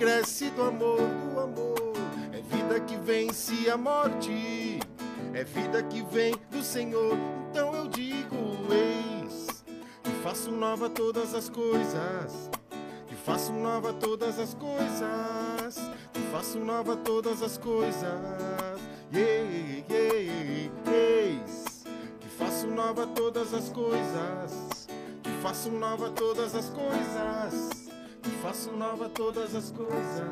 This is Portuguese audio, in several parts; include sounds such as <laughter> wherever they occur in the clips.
cresce do amor, do amor. É vida que vence a morte, é vida que vem do Senhor. Então eu digo, eis, que faço nova todas as coisas. Que faço nova todas as coisas. Que faço nova todas as coisas. Yeah, yeah, eis, que faço nova todas as coisas. Que faço nova todas as coisas. Que faço nova todas as coisas.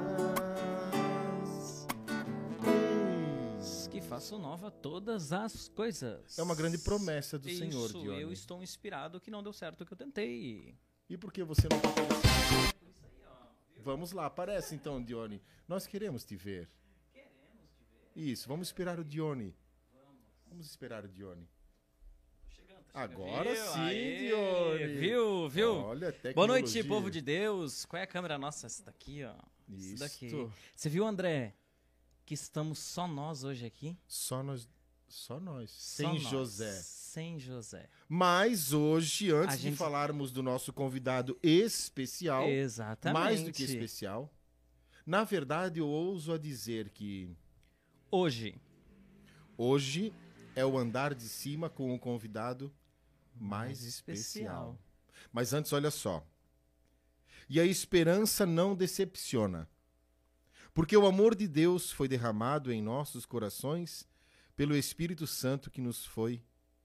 Eis. Que faço nova todas as coisas. É uma grande promessa do Isso, Senhor, Dione. eu estou inspirado que não deu certo o que eu tentei. E por que você não aparecendo? Vamos lá, aparece então, Dione. Nós queremos te ver. Queremos te ver. Isso, vamos esperar o Dione. Vamos esperar o Dione. Agora chegando. sim, Aê, Dione. Viu, viu? Olha, Boa noite, povo de Deus. Qual é a câmera nossa? Essa daqui, ó. Isso daqui. Você viu, André, que estamos só nós hoje aqui? Só nós, só nós, Só sem nós. José. Sem José. Mas hoje, antes A de gente- falarmos do nosso convidado especial, Exatamente. mais do que especial, na verdade eu ouso a dizer que Hoje, hoje é o andar de cima com o convidado mais, especial. Mas antes, olha só. E a esperança não decepciona. Porque o amor de Deus foi derramado em nossos corações pelo Espírito Santo que nos foi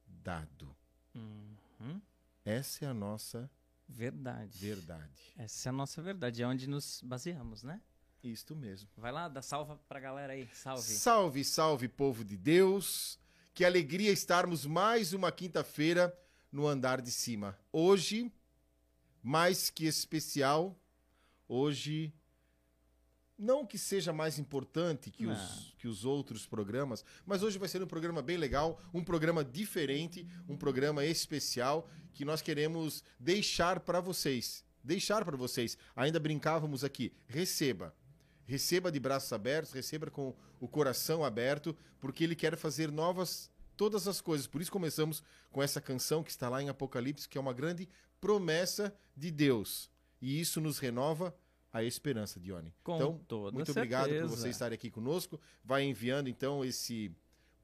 dado. Uhum. Essa é a nossa verdade. verdade. Essa é a nossa verdade, é onde nos baseamos, né? Isto mesmo. Vai lá, dá salva pra galera aí. Salve. Salve, salve, povo de Deus. Que alegria estarmos mais uma quinta-feira no andar de cima. Hoje, mais que especial, hoje, não que seja mais importante que os, que os outros programas, mas hoje vai ser um programa bem legal, um programa diferente, um programa especial que nós queremos deixar para vocês. Deixar para vocês. Ainda brincávamos aqui. Receba. Receba de braços abertos, receba com o coração aberto, porque ele quer fazer novas todas as coisas. Por isso começamos com essa canção que está lá em Apocalipse, que é uma grande promessa de Deus. E isso nos renova a esperança, Dione. Com então, muito obrigado por certeza. você estar aqui conosco. Vai enviando então esse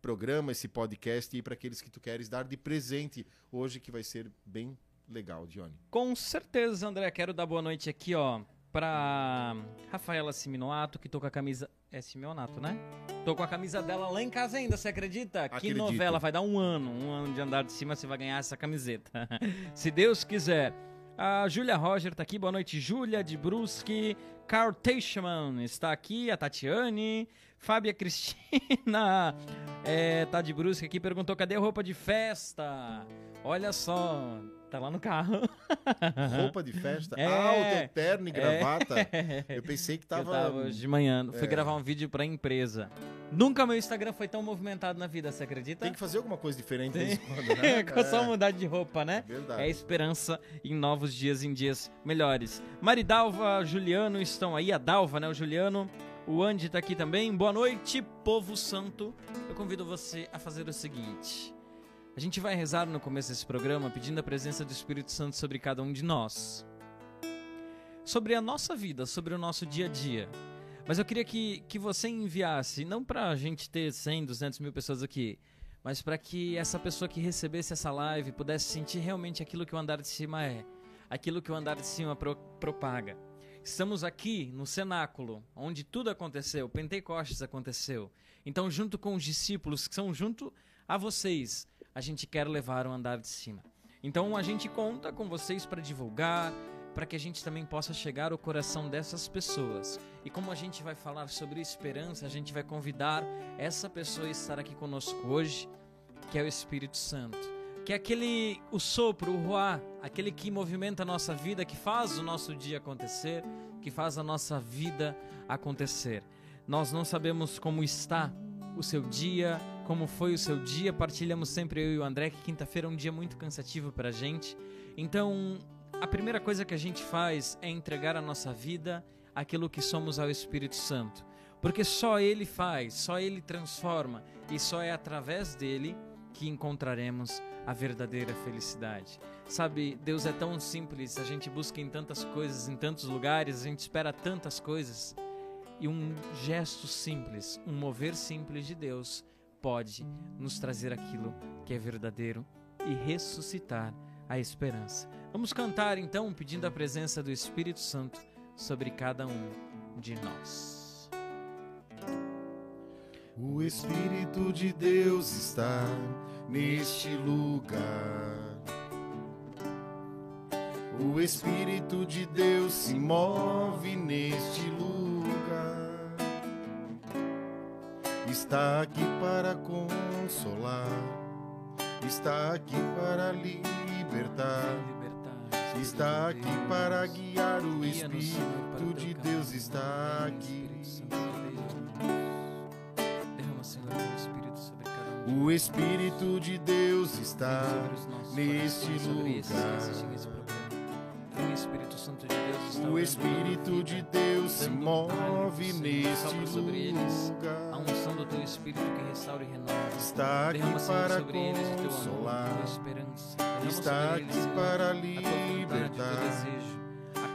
programa, esse podcast aí para aqueles que tu queres dar de presente hoje, que vai ser bem legal, Dione. Com certeza, André. Quero dar boa noite aqui, ó, pra Rafaela Siminoato, que tô com a camisa. É Simeonato, né? Tô com a camisa dela lá em casa ainda, você acredita? Que Acredito. novela? Vai dar um ano. Um ano de andar de cima, você vai ganhar essa camiseta. <laughs> Se Deus quiser. A Júlia Roger tá aqui, boa noite, Júlia de Brusque. Carl Teichmann está aqui, a Tatiane. Fábia Cristina <laughs> é, tá de Brusque aqui, perguntou cadê a roupa de festa? Olha só, tá lá no carro. <laughs> Roupa de festa, É. ah, o teu terno e É. gravata. <laughs> Eu pensei que Eu tava... tava hoje de manhã, fui É. gravar um vídeo pra empresa. Nunca meu Instagram foi tão movimentado na vida, você acredita? Tem que fazer alguma coisa diferente Tem. <laughs> quando, né? Com só É, mudar de roupa, né? Verdade. É esperança em novos dias, em dias melhores. Maridalva, Juliano estão aí, a Dalva, né? O Juliano. O Andy tá aqui também. Boa noite, povo santo. Eu convido você a fazer o seguinte. A gente vai rezar no começo desse programa pedindo a presença do Espírito Santo sobre cada um de nós. Sobre a nossa vida, sobre o nosso dia a dia. Mas eu queria que, que você enviasse, não pra gente ter 100, 200 mil pessoas aqui, mas para que essa pessoa que recebesse essa live pudesse sentir realmente aquilo que o andar de cima é, aquilo que o andar de cima pro- propaga. Estamos aqui no cenáculo, onde tudo aconteceu, Pentecostes aconteceu. Então, junto com os discípulos que são junto a vocês, a gente quer levar o andar de cima. Então, a gente conta com vocês para divulgar, para que a gente também possa chegar ao coração dessas pessoas. E como a gente vai falar sobre esperança, a gente vai convidar essa pessoa a estar aqui conosco hoje, que é o Espírito Santo. Que é aquele, o sopro, o ruá, aquele que movimenta a nossa vida, que faz o nosso dia acontecer, que faz a nossa vida acontecer. Nós não sabemos como está o seu dia, como foi o seu dia, partilhamos sempre eu e o André, que quinta-feira é um dia muito cansativo pra gente. Então, a primeira coisa que a gente faz é entregar a nossa vida, aquilo que somos ao Espírito Santo. Porque só Ele faz, só Ele transforma e só é através dele que encontraremos a verdadeira felicidade. Sabe, Deus é tão simples, a gente busca em tantas coisas, em tantos lugares, a gente espera tantas coisas. E um gesto simples, um mover simples de Deus pode nos trazer aquilo que é verdadeiro e ressuscitar a esperança. Vamos cantar então, pedindo a presença do Espírito Santo sobre cada um de nós. O Espírito de Deus está neste lugar. O Espírito de Deus se move neste lugar. Está aqui para consolar, está aqui para libertar. Está aqui para guiar o Espírito de Deus está aqui. O Espírito de Deus está neste lugar. O Espírito de Deus se move neste lugar. A unção do teu Espírito que restaura e renova. Está aqui para consolar. Está aqui para libertar.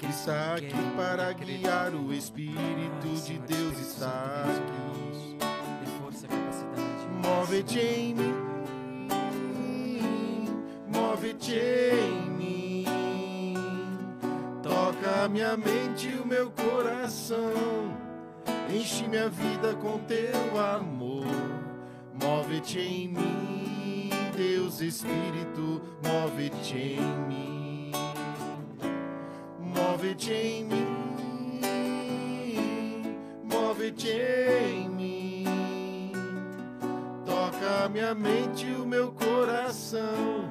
Está aqui para guiar o Espírito de Deus está aqui. Move-te em mim, move-te em mim. Toca minha mente e o meu coração. Enche minha vida com teu amor. Move-te em mim, Deus Espírito, move-te em mim. Move-te em mim, move-te em mim. Toca minha mente e o meu coração.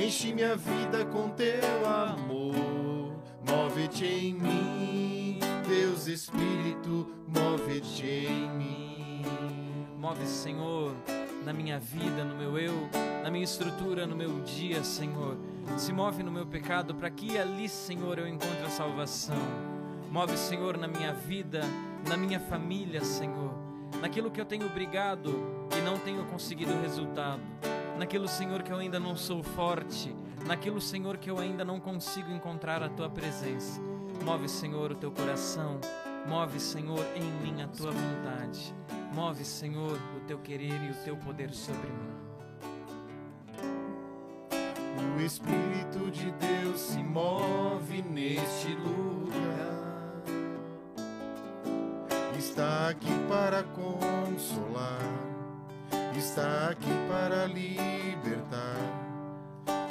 Enche minha vida com teu amor. Move-te em mim, Deus Espírito, move-te em mim. Move, Senhor, na minha vida, no meu eu, na minha estrutura, no meu dia, Senhor. Se move no meu pecado para que ali, Senhor, eu encontre a salvação. Move, Senhor, na minha vida, na minha família, Senhor. Naquilo que eu tenho brigado e não tenho conseguido resultado. Naquilo, Senhor, que eu ainda não sou forte. Naquilo, Senhor, que eu ainda não consigo encontrar a tua presença. Move, Senhor, o teu coração. Move, Senhor, em mim a tua vontade. Move, Senhor, o teu querer e o teu poder sobre mim. O Espírito de Deus se move neste lugar. Está aqui para consolar, está aqui para libertar,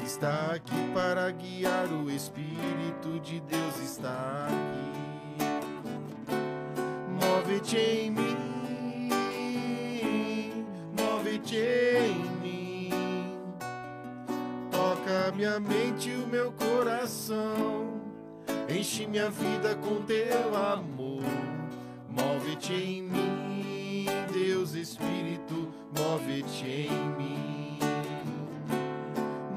está aqui para guiar. O Espírito de Deus está aqui. Move-te em mim, move-te em mim. Toca minha mente e o meu coração. Enche minha vida com teu amor. Move-te em mim, Deus Espírito, move-te em mim.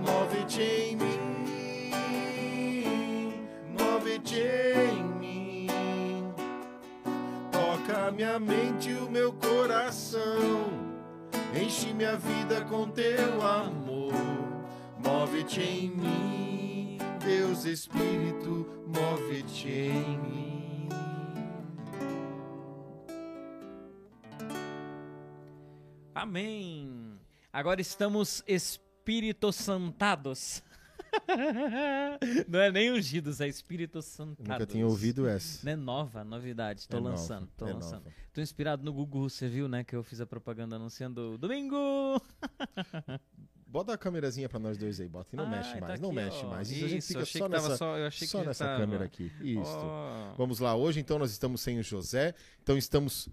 Move-te em mim, move-te em mim. Toca minha mente e o meu coração. Enche minha vida com teu amor. Move-te em mim, Deus Espírito, move-te em mim. Amém. Agora estamos Espírito Santados. <laughs> Não é nem ungidos, é Espírito Santados. Nunca tinha ouvido essa. Não é nova, novidade. Tô É nova, lançando, tô é lançando. nova. Tô inspirado no Google, você viu, né? Que eu fiz a propaganda anunciando domingo. <laughs> Bota a câmerazinha pra nós dois aí, bota. E não Ah, mexe tá mais, não aqui, mexe ó. mais. Isso, a gente fica só nessa, só, só nessa tava. câmera aqui. Isso. Ó. Vamos lá, hoje então nós estamos sem o José, então estamos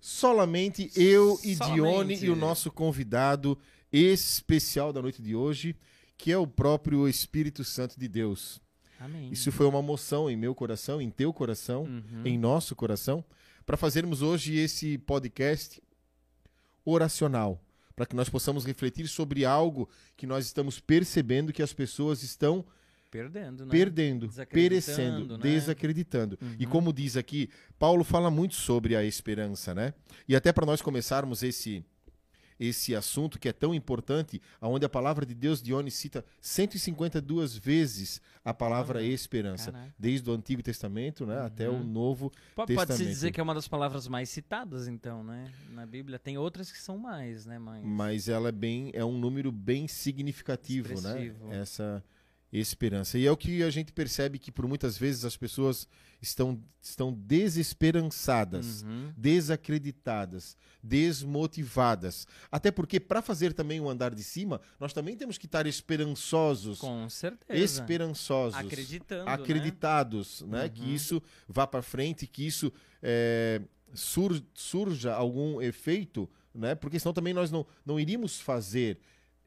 solamente eu e Solamente. Dione e o nosso convidado especial da noite de hoje, que é o próprio Espírito Santo de Deus. Amém. Isso foi uma moção em meu coração, em teu coração, Uhum. em nosso coração, para fazermos hoje esse podcast oracional, para que nós possamos refletir sobre algo que nós estamos percebendo que as pessoas estão Perdendo, né? perdendo, perecendo, né? desacreditando. E Uhum. como diz aqui, Paulo fala muito sobre a esperança, né? E até para nós começarmos esse esse assunto que é tão importante, aonde a palavra de Deus, Dionis cita 152 vezes a palavra Olha, esperança, Caraca. desde o Antigo Testamento, né, até o Uhum. Novo. Pode-se Testamento. dizer que é uma das palavras mais citadas, então, né? Na Bíblia. Tem outras que são mais, né? Mas... Mas ela é bem é um número bem significativo, Expressivo. né? Essa esperança. E é o que a gente percebe que por muitas vezes as pessoas estão estão desesperançadas. Uhum. desacreditadas, desmotivadas. Até porque, para fazer também o andar de cima, nós também temos que estar esperançosos. Com certeza. Esperançosos. Acreditando, né? acreditados, né? Uhum. Que isso vá para frente, que isso é, sur- surja algum efeito, né? Porque senão também nós não, não iríamos fazer.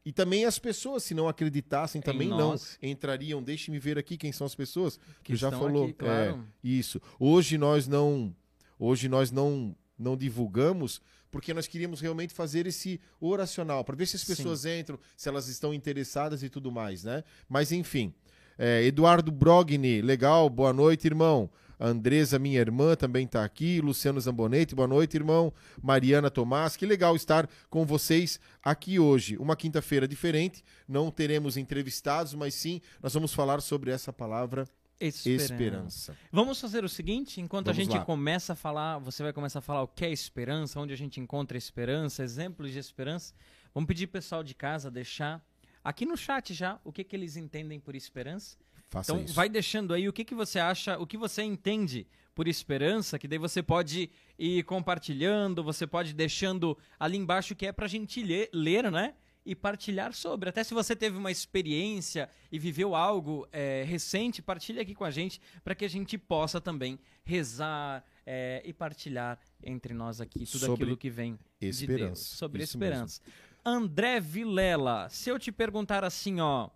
E também as pessoas, se não acreditassem, também não entrariam. Deixe-me ver aqui quem são as pessoas. Que já falou. aqui, claro. É, isso. Hoje nós não, hoje nós não, não divulgamos porque nós queríamos realmente fazer esse oracional para ver se as Sim. pessoas entram, se elas estão interessadas e tudo mais, né? Mas enfim, é, Eduardo Brogni, legal, boa noite, irmão. Andresa, minha irmã, também está aqui. Luciano Zambonetti, boa noite, irmão. Mariana Tomás, que legal estar com vocês aqui hoje. Uma quinta-feira diferente, não teremos entrevistados, mas sim nós vamos falar sobre essa palavra Esperança. esperança. Vamos fazer o seguinte, enquanto a Vamos gente lá. começa a falar, você vai começar a falar o que é esperança, onde a gente encontra esperança, exemplos de esperança. Vamos pedir pessoal de casa deixar aqui no chat já o que, que eles entendem por esperança. Faça Então isso. vai deixando aí o que, que você acha, o que você entende por esperança, que daí você pode ir compartilhando, você pode ir deixando ali embaixo que é pra gente ler, ler né? E partilhar sobre. Até se você teve uma experiência e viveu algo é, recente, partilhe aqui com a gente para que a gente possa também rezar é, e partilhar entre nós aqui tudo Sobre aquilo que vem de Deus. esperança. Sobre Isso esperança. André Vilela, se eu te perguntar assim, ó,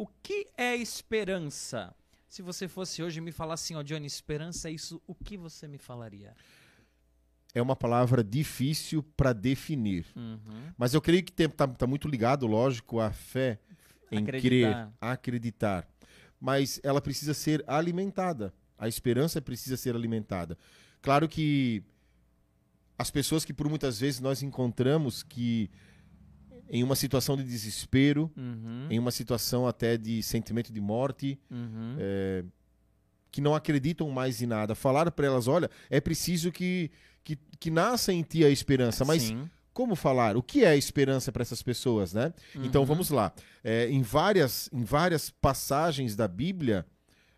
o que é esperança? Se você fosse hoje me falar assim, ó, Johnny, esperança é isso, o que você me falaria? É uma palavra difícil para definir. Uhum. Mas eu creio que está muito ligado, lógico, à fé em Acreditar. crer, acreditar. Mas ela precisa ser alimentada. A esperança precisa ser alimentada. Claro que as pessoas que por muitas vezes nós encontramos que em uma situação de desespero, Uhum. em uma situação até de sentimento de morte, Uhum. que não acreditam mais em nada, falar para elas, olha, é preciso que, que, que nasça em ti a esperança, mas Sim. como falar? O que é a esperança para essas pessoas, né? Então Uhum. vamos lá. É, em, várias, em várias passagens da Bíblia,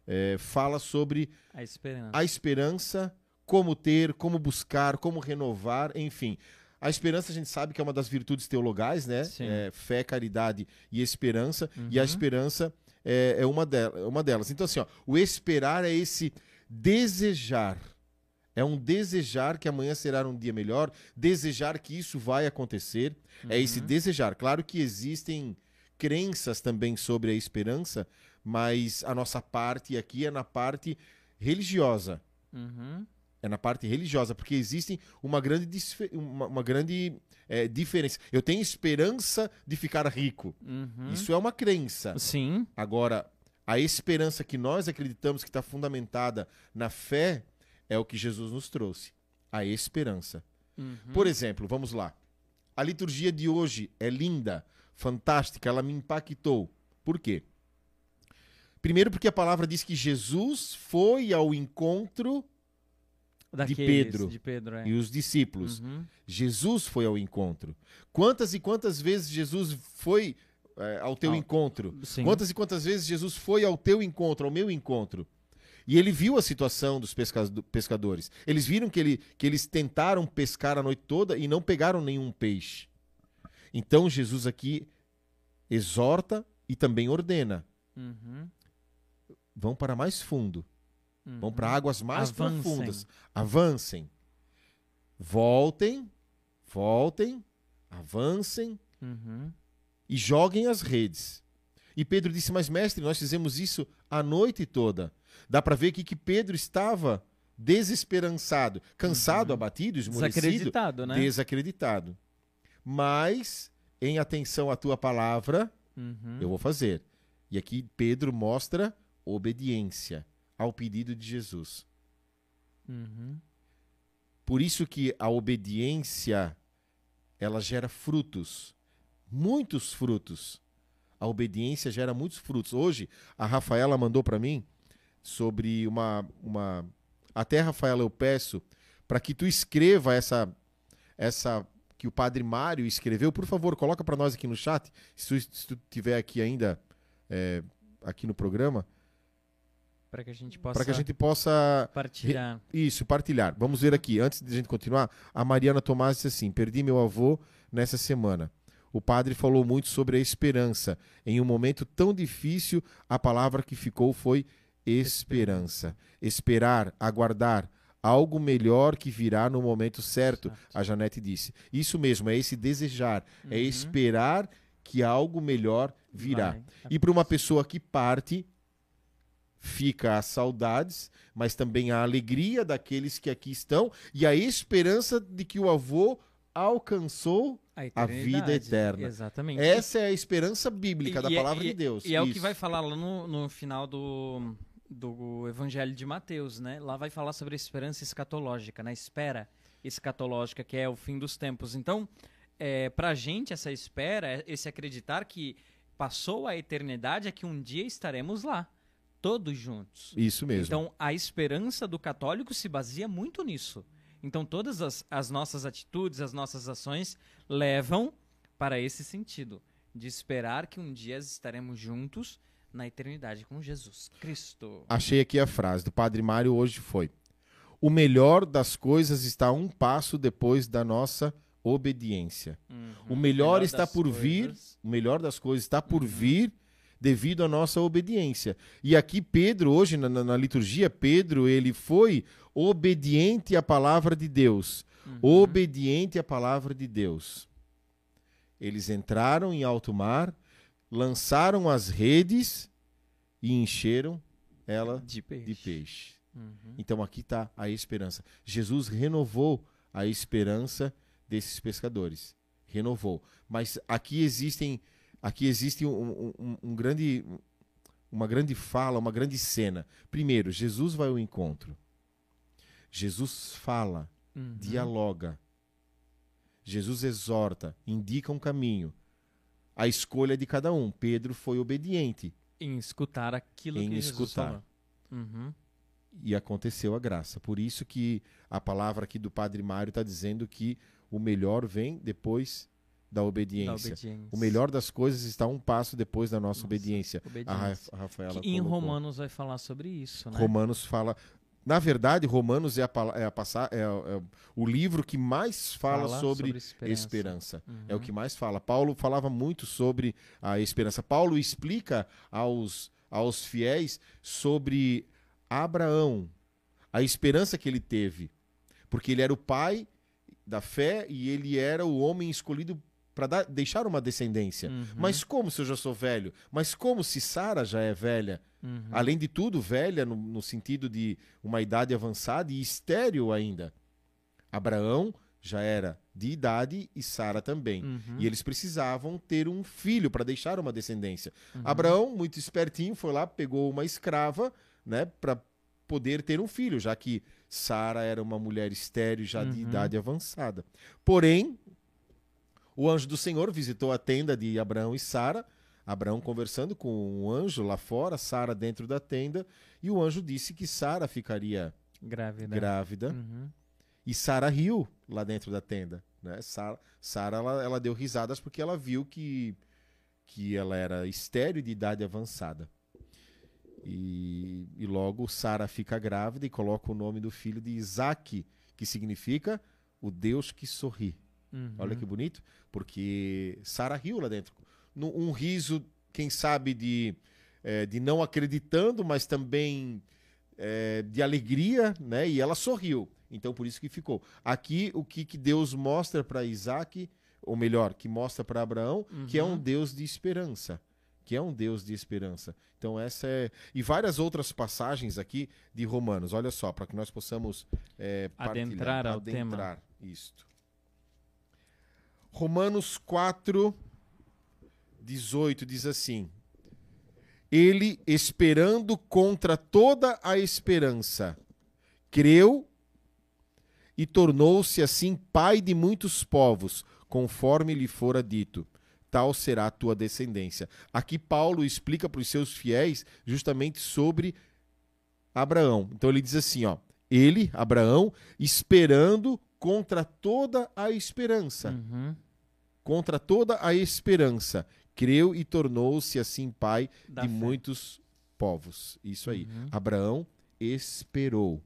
é, fala sobre A esperança. a esperança, como ter, como buscar, como renovar, enfim. A esperança a gente sabe que é uma das virtudes teologais, né? É, fé, caridade e esperança. E a Uhum. esperança é, é uma, del- é uma delas. Então, assim, ó, o esperar é esse desejar. É um desejar que amanhã será um dia melhor, desejar que isso vai acontecer. É esse Uhum. desejar. Claro que existem crenças também sobre a esperança, mas a nossa parte aqui é na parte religiosa. Uhum. É na parte religiosa, porque existe uma grande, uma, uma grande é, diferença. Eu tenho esperança de ficar rico. Uhum. Isso é uma crença. Sim. Agora, a esperança que nós acreditamos que está fundamentada na fé é o que Jesus nos trouxe. A esperança. Uhum. Por exemplo, vamos lá. A liturgia de hoje é linda, fantástica, ela me impactou. Por quê? Primeiro, porque a palavra diz que Jesus foi ao encontro Daqueles, Pedro. De Pedro, é. e os discípulos. Uhum. Jesus foi ao encontro. Quantas e quantas vezes Jesus foi é, ao teu encontro? Sim. Quantas e quantas vezes Jesus foi ao teu encontro, ao meu encontro? E ele viu a situação dos pesca- do- pescadores. Eles viram que, ele- que eles tentaram pescar a noite toda e não pegaram nenhum peixe. Então Jesus aqui exorta e também ordena: Uhum. vão para mais fundo, vão Uhum. para águas mais Avancem. profundas, avancem, voltem, voltem, avancem Uhum. e joguem as redes. E Pedro disse: Mas, mestre, nós fizemos isso a noite toda. Dá para ver aqui que Pedro estava desesperançado, cansado, Uhum. abatido, esmorecido, Desacreditado, né? E aqui Pedro mostra obediência ao pedido de Jesus. Uhum. Por isso que a obediência ela gera frutos, muitos frutos. A obediência gera muitos frutos. Hoje a Rafaela mandou para mim sobre uma uma até Rafaela eu peço para que tu escreva essa essa que o Padre Mário escreveu, por favor, coloca para nós aqui no chat, se tu, se tu tiver aqui ainda é, aqui no programa, Para que a gente possa que a gente possa partilhar. isso, partilhar. Vamos ver aqui, antes de a gente continuar, a Mariana Tomás disse assim: Perdi meu avô nessa semana. O padre falou muito sobre a esperança. Em um momento tão difícil, a palavra que ficou foi esperança. Esperar, aguardar algo melhor que virá no momento certo, Exato. a Janete disse. Isso mesmo, é esse desejar, é Uhum. esperar que algo melhor virá. Vai. E para uma pessoa que parte, fica as saudades, mas também a alegria daqueles que aqui estão e a esperança de que o avô alcançou. a, a vida eterna. Exatamente. Essa é a esperança bíblica E- da e é- palavra e- de Deus. E é o que vai falar lá no, no final do, do Evangelho de Mateus, né? Lá vai falar sobre a esperança escatológica, né? Espera escatológica, que é o fim dos tempos. Então, é, pra gente, essa espera, é- esse acreditar que passou a eternidade é que um dia estaremos lá, todos juntos. Isso mesmo. Então, a esperança do católico se baseia muito nisso. Então, todas as, as nossas atitudes, as nossas ações levam para esse sentido, de esperar que um dia estaremos juntos na eternidade com Jesus Cristo. Achei aqui a frase do Padre Mário hoje foi: O melhor das coisas está um passo depois da nossa obediência. Uhum. O melhor está das por vir, coisas- o melhor das coisas está por Uhum. vir devido à nossa obediência. E aqui Pedro, hoje na, na- liturgia, Pedro, ele foi obediente à palavra de Deus. Uhum. Obediente à palavra de Deus. Eles entraram em alto mar, lançaram as redes e encheram ela de peixe. de peixe. Uhum. Então aqui está a esperança. Jesus renovou a esperança desses pescadores. Renovou. Mas aqui existem, aqui existe um, um- um grande, uma grande fala, uma grande cena. Primeiro, Jesus vai ao encontro. Jesus fala, Uhum. dialoga. Jesus exorta, indica um caminho. A escolha de cada um. Pedro foi obediente Em escutar aquilo Em que Jesus escutar. Uhum. e aconteceu a graça. Por isso que a palavra aqui do Padre Mário está dizendo que o melhor vem depois da Da obediência. obediência. O melhor das coisas está um passo depois da nossa Nossa, obediência. A obediência. A Rafaela Que em colocou. Romanos vai falar sobre isso, né? Romanos fala. Na verdade, Romanos é, a, é, a é, é o livro que mais fala, sobre, esperança. É o Uhum. que mais fala. Paulo falava muito sobre a esperança. Paulo explica aos, aos fiéis sobre Abraão, a esperança que ele teve. Porque ele era o pai da fé e ele era o homem escolhido para deixar uma descendência. Uhum. Mas como se eu já sou velho? Mas como se Sara já é velha? Uhum. Além de tudo, velha no, no sentido de uma idade avançada e estéril ainda. Abraão já era de idade e Sara também. Uhum. E eles precisavam ter um filho para deixar uma descendência. Uhum. Abraão, muito espertinho, foi lá, pegou uma escrava, né, para poder ter um filho, já que Sara era uma mulher estéril já de Uhum. idade avançada. Porém, o anjo do Senhor visitou a tenda de Abraão e Sara. Abraão conversando com um anjo lá fora, Sara dentro da tenda, e o anjo disse que Sara ficaria Grávida. grávida. Uhum. E Sara riu lá dentro da tenda, né? Sara, ela, ela deu risadas porque ela viu que que ela era estéril e de idade avançada. E, e logo Sara fica grávida e coloca o nome do filho de Isaac, que significa o Deus que sorri. Uhum. Olha que bonito, porque Sara riu lá dentro. Um riso, quem sabe, de, eh, de não acreditando, mas também eh, de alegria, né? E ela sorriu. Então, por isso que ficou. Aqui, o que, que Deus mostra para Isaac, ou melhor, que mostra para Abraão, que é um Uhum. Deus de esperança. Que é um Deus de esperança. Então, essa é. E várias outras passagens aqui de Romanos. Olha só, para que nós possamos partilhar, Adentrar ao tema. Isto. Romanos 4, 18 diz assim: ele, esperando contra toda a esperança, creu e tornou-se assim pai de muitos povos, conforme lhe fora dito. Tal será a tua descendência. Aqui Paulo explica para os seus fiéis justamente sobre Abraão. Então ele diz assim, ó, ele, Abraão, esperando contra toda a esperança. Uhum. Contra toda a esperança, creu e tornou-se assim pai Da de fé. muitos povos. Isso aí. Uhum. Abraão esperou,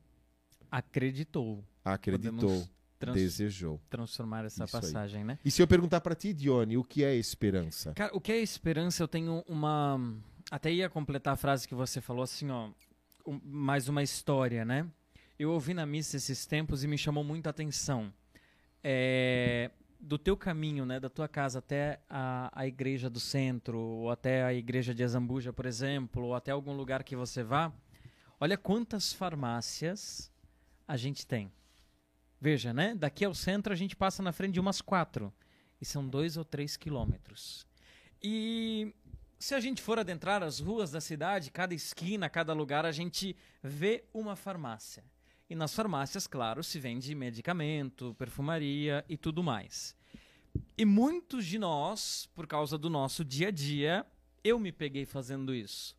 Acreditou. acreditou, Podemos trans- desejou. transformar essa Isso aí. passagem, né? E se eu perguntar para ti, Dione, o que é esperança? Cara, o que é esperança? Eu tenho uma. Até ia completar a frase que você falou, assim, ó. um- mais uma história, né? Eu ouvi na missa esses tempos e me chamou muita atenção. É, do teu caminho, né? Da tua casa até a, a igreja do centro, ou até a igreja de Azambuja, por exemplo, ou até algum lugar que você vá. Olha quantas farmácias a gente tem. Veja, né? Daqui ao centro a gente passa na frente de umas quatro. E são dois ou três quilômetros. E se a gente for adentrar as ruas da cidade, cada esquina, cada lugar, a gente vê uma farmácia. E nas farmácias, claro, se vende medicamento, perfumaria e tudo mais. E muitos de nós, por causa do nosso dia a dia, eu me peguei fazendo isso.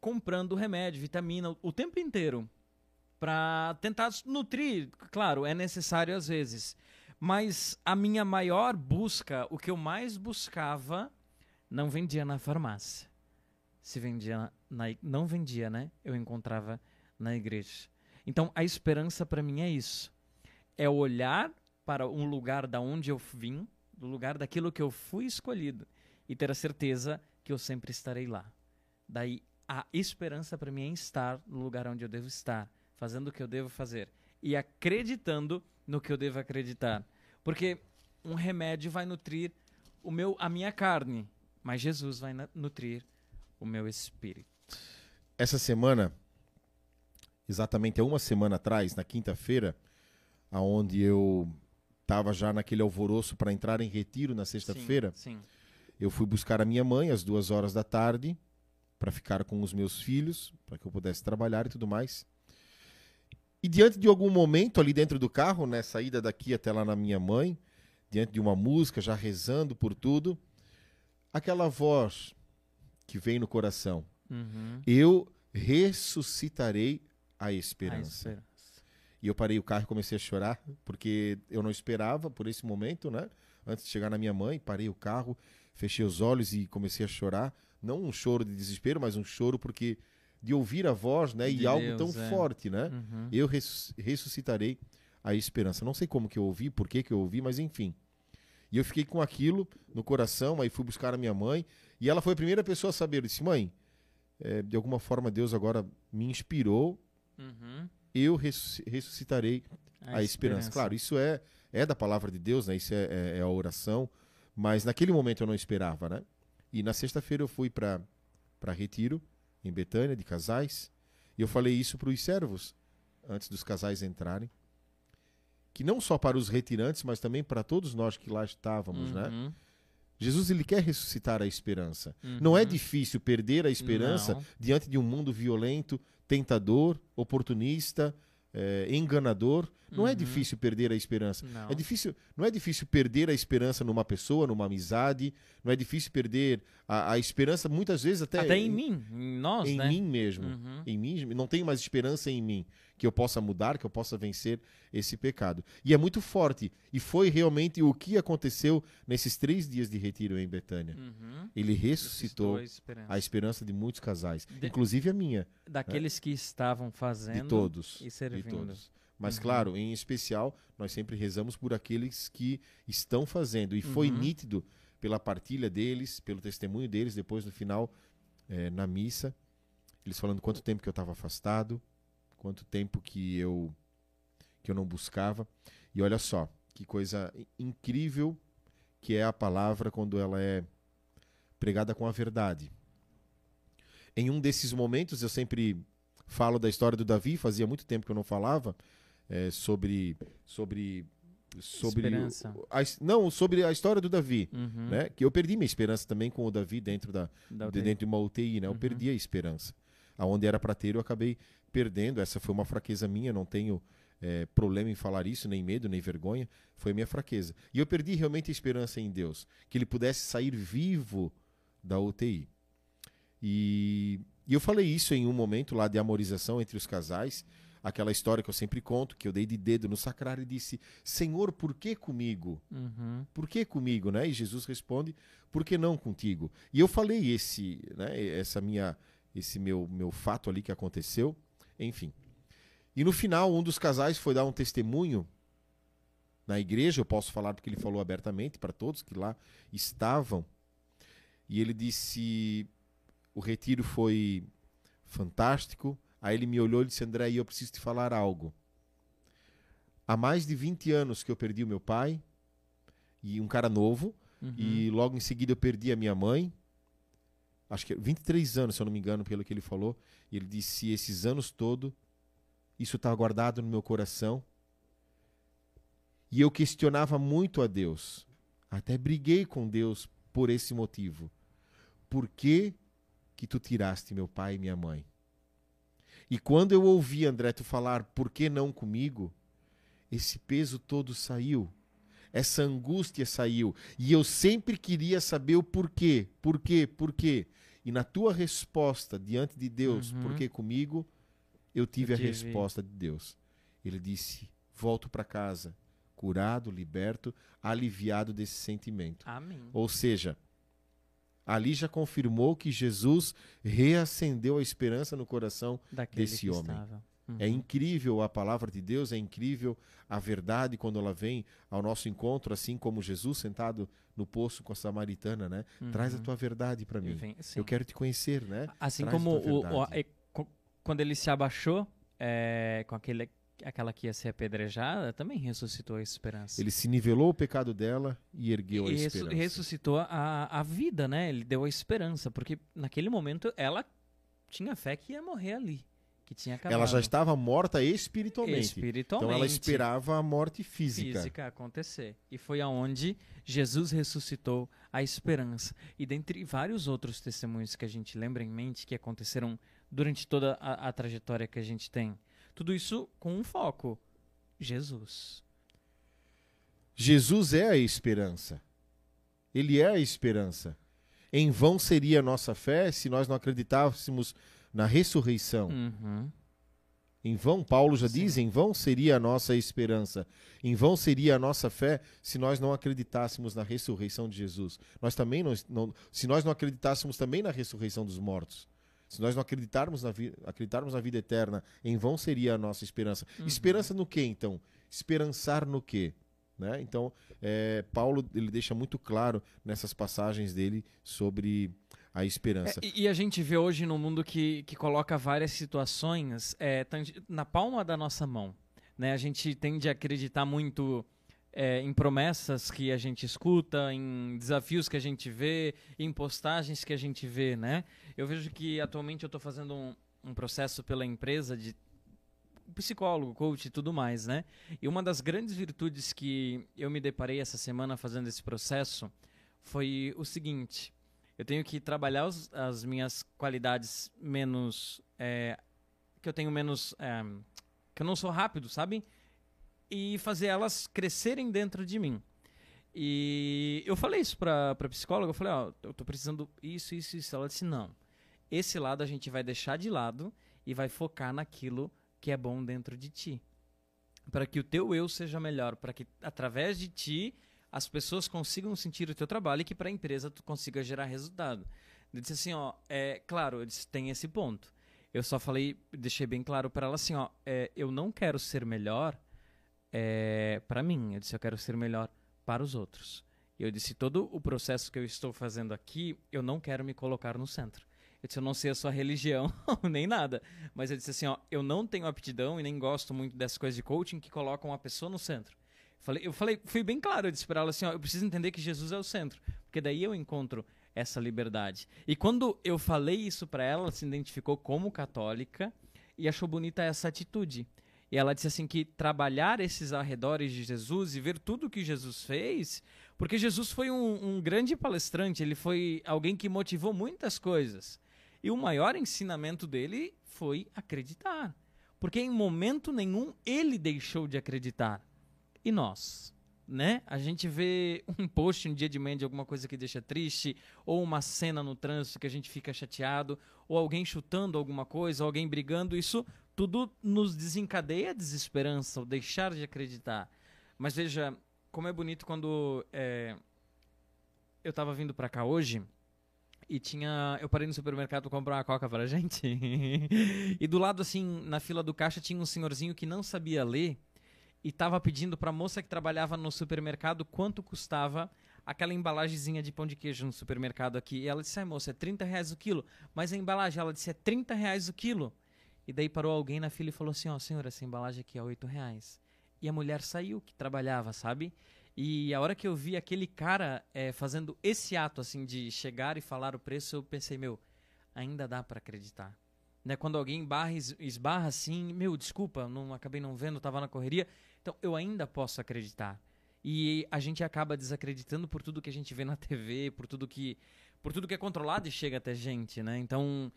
Comprando remédio, vitamina, o tempo inteiro. Para tentar nutrir. Claro, é necessário às vezes. Mas a minha maior busca, o que eu mais buscava, não vendia na farmácia. Se vendia na, não vendia, né? Eu encontrava na igreja. Então a esperança para mim é isso. É olhar para um lugar da onde eu vim, do lugar daquilo que eu fui escolhido e ter a certeza que eu sempre estarei lá. Daí a esperança para mim é estar no lugar onde eu devo estar, fazendo o que eu devo fazer e acreditando no que eu devo acreditar. Porque um remédio vai nutrir o meu a minha carne, mas Jesus vai nutrir o meu espírito. Essa semana, exatamente há uma semana atrás, na quinta-feira, aonde eu estava já naquele alvoroço para entrar em retiro na sexta-feira, eu fui buscar a minha mãe às duas horas da tarde para ficar com os meus filhos, para que eu pudesse trabalhar e tudo mais. E diante de algum momento ali dentro do carro, né, saída daqui até lá na minha mãe, diante de uma música, já rezando por tudo, aquela voz que vem no coração: Uhum. Eu ressuscitarei a A esperança. esperança. E eu parei o carro e comecei a chorar, porque eu não esperava por esse momento, né? Antes de chegar na minha mãe, parei o carro, fechei os olhos e comecei a chorar. Não um choro de desespero, mas um choro porque de ouvir a voz, né? De e algo Deus, tão é. forte, né? Uhum. Eu ressus- ressuscitarei a esperança. Não sei como que eu ouvi, por que que eu ouvi, mas enfim. E eu fiquei com aquilo no coração, aí fui buscar a minha mãe, e ela foi a primeira pessoa a saber. Eu disse, mãe, eh, de alguma forma Deus agora me inspirou, Uhum. eu ressus- ressuscitarei a, esperança. Claro, isso é, é da palavra de Deus, né? Isso é, é- é a oração. Mas naquele momento eu não esperava, né? E na sexta-feira eu fui para Retiro, em Betânia, de casais. E eu falei isso para os servos, antes dos casais entrarem. Que não só para os retirantes, mas também para todos nós que lá estávamos, né? Uhum. Jesus, ele quer ressuscitar a esperança. Não é Uhum. difícil perder a esperança Não. diante de um mundo violento, tentador, oportunista, eh, enganador. Não é Uhum. difícil perder a esperança. Não. É difícil, não é difícil perder a esperança numa pessoa, numa amizade. Não é difícil perder a, a esperança, muitas vezes até, Até em mim, em nós, em né? mim mesmo. Uhum. Em mim, não tenho mais esperança em mim que eu possa mudar, que eu possa vencer esse pecado. E é muito forte. E foi realmente o que aconteceu nesses três dias de retiro em Betânia. Uhum. Ele ressuscitou a esperança. a esperança de muitos casais, De- inclusive a minha, Daqueles que estavam fazendo de todos, e de servindo. todos. Mas Uhum. claro, em especial, nós sempre rezamos por aqueles que estão fazendo. E foi Uhum. nítido pela partilha deles, pelo testemunho deles, depois no final, eh, na missa, eles falando quanto tempo que eu estava afastado, quanto tempo que eu que eu não buscava. E olha só, que coisa incrível que é a palavra quando ela é pregada com a verdade. Em um desses momentos, eu sempre falo da história do Davi, fazia muito tempo que eu não falava eh, sobre, sobre sobre Esperança. a não sobre a história do Davi, Uhum. né? Que eu perdi minha esperança também com o Davi dentro da Da dentro de uma UTI, né? Eu Uhum. perdi a esperança. Aonde era para ter, eu acabei perdendo. Essa foi uma fraqueza minha, não tenho eh, problema em falar isso, nem medo, nem vergonha. Foi minha fraqueza. E eu perdi realmente a esperança em Deus, que ele pudesse sair vivo da UTI. E, e eu falei isso em um momento lá de amorização entre os casais, aquela história que eu sempre conto, que eu dei de dedo no sacrário e disse: Senhor, por que comigo? Uhum. Por que comigo, né? E Jesus responde: Por que não contigo? E eu falei esse, né, essa minha esse meu meu fato ali que aconteceu, enfim. E no final um dos casais foi dar um testemunho na igreja, eu posso falar porque ele falou abertamente para todos que lá estavam. E ele disse: "O retiro foi fantástico". Aí ele me olhou e disse: "André, eu preciso te falar algo. Há mais de 20 anos que eu perdi o meu pai, e um cara novo, Uhum. e logo em seguida eu perdi a minha mãe. Acho que 23 anos, se eu não me engano, pelo que ele falou. E ele disse: esses anos todo, isso está guardado no meu coração. E eu questionava muito a Deus. Até briguei com Deus por esse motivo. Por que, que tu tiraste meu pai e minha mãe? E quando eu ouvi, André, tu falar por que não comigo, esse peso todo saiu essa angústia saiu. E eu sempre queria saber o porquê, porquê, porquê. E na tua resposta diante de Deus, Uhum. por que comigo, eu tive Eu a tive. resposta de Deus. Ele disse: volto para casa, curado, liberto, aliviado desse sentimento. Amém. Ou seja, ali já confirmou que Jesus reacendeu a esperança no coração Daquele desse homem. estava. Uhum. é incrível a palavra de Deus, é incrível a verdade quando ela vem ao nosso encontro, assim como Jesus sentado no poço com a samaritana, né? Traz a Uhum. tua verdade para mim. vem-. Eu quero te conhecer, né? Assim Traz a como o, o- é, quando ele se abaixou é, com aquele, aquela que ia ser apedrejada, também ressuscitou a esperança. Ele se nivelou o pecado dela e ergueu a E ressu- esperança. ressuscitou a, a vida, né? Ele deu a esperança, porque naquele momento ela tinha fé que ia morrer ali, que tinha acabado. Ela já estava morta espiritualmente. espiritualmente. Então ela esperava a morte física. física acontecer. E foi aonde Jesus ressuscitou a esperança. E dentre vários outros testemunhos que a gente lembra em mente que aconteceram durante toda a, a trajetória que a gente tem. Tudo isso com um foco: Jesus. Jesus é a esperança. Ele é a esperança. Em vão seria a nossa fé se nós não acreditássemos na ressurreição. Uhum. Em vão, Paulo já Sim. diz, em vão seria a nossa esperança. Em vão seria a nossa fé se nós não acreditássemos na ressurreição de Jesus. Nós também não, não- se nós não acreditássemos também na ressurreição dos mortos. Se nós não acreditarmos na, vi- acreditarmos na vida eterna, em vão seria a nossa esperança. Uhum. Esperança no quê, então? Esperançar no quê? Né? Então, é, Paulo ele deixa muito claro nessas passagens dele sobre a esperança. É, e, a gente vê hoje num mundo que, que coloca várias situações é, na palma da nossa mão. Né? A gente tende a acreditar muito é, em promessas que a gente escuta, em desafios que a gente vê, em postagens que a gente vê. Né? Eu vejo que atualmente eu estou fazendo um, um processo pela empresa de psicólogo, coach e tudo mais, né? E uma das grandes virtudes que eu me deparei essa semana fazendo esse processo foi o seguinte: eu tenho que trabalhar os- as minhas qualidades menos. é, que eu tenho menos. é, que eu não sou rápido, sabe? E fazer elas crescerem dentro de mim. E eu falei isso pra, pra psicóloga, eu falei, ó, eu tô precisando isso, isso, isso. Ela disse, não. Esse lado a gente vai deixar de lado e vai focar naquilo que é bom dentro de ti. Para que o teu eu seja melhor, para que através de ti as pessoas consigam sentir o teu trabalho e que para a empresa tu consiga gerar resultado. Eu disse assim, ó, é claro, disse, tem esse ponto. Eu só falei, deixei bem claro para ela assim, ó, é, eu não quero ser melhor é, para mim. Eu disse, eu quero ser melhor para os outros. Eu disse, todo o processo que eu estou fazendo aqui, eu não quero me colocar no centro. Eu disse, eu não sei a sua religião, <laughs> nem nada. Mas eu disse assim, ó, eu não tenho aptidão e nem gosto muito dessas coisas de coaching que colocam a pessoa no centro. Falei, eu falei, fui bem claro, eu disse para ela assim, ó, eu preciso entender que Jesus é o centro, porque daí eu encontro essa liberdade. E quando eu falei isso para ela, ela se identificou como católica e achou bonita essa atitude. E ela disse assim que trabalhar esses arredores de Jesus e ver tudo que Jesus fez, porque Jesus foi um, um grande palestrante, ele foi alguém que motivou muitas coisas. E o maior ensinamento dele foi acreditar. Porque em momento nenhum ele deixou de acreditar. E nós? né? A gente vê um post um dia de manhã de alguma coisa que deixa triste, ou uma cena no trânsito que a gente fica chateado, ou alguém chutando alguma coisa, ou alguém brigando, isso tudo nos desencadeia a desesperança, ou deixar de acreditar. Mas veja, como é bonito quando é, eu estava vindo para cá hoje e tinha, eu parei no supermercado comprar uma coca pra <laughs> gente. e do lado assim, na fila do caixa tinha um senhorzinho que não sabia ler e estava pedindo para a moça que trabalhava no supermercado quanto custava aquela embalagemzinha de pão de queijo no supermercado aqui. E ela disse, ai moça, é 30 reais o quilo. Mas a embalagem, ela disse, é 30 reais o quilo. E daí parou alguém na fila e falou assim, ó, oh, senhora, essa embalagem aqui é 8 reais. E a mulher saiu, que trabalhava, sabe? E a hora que eu vi aquele cara é, fazendo esse ato, assim, de chegar e falar o preço, eu pensei, meu, ainda dá para acreditar. Né? Quando alguém barra, esbarra assim, meu, desculpa, não acabei não vendo, estava na correria. Então, eu ainda posso acreditar. E a gente acaba desacreditando por tudo que a gente vê na <laughs> TV, por tudo que, por tudo que é controlado e chega até gente, né? Então,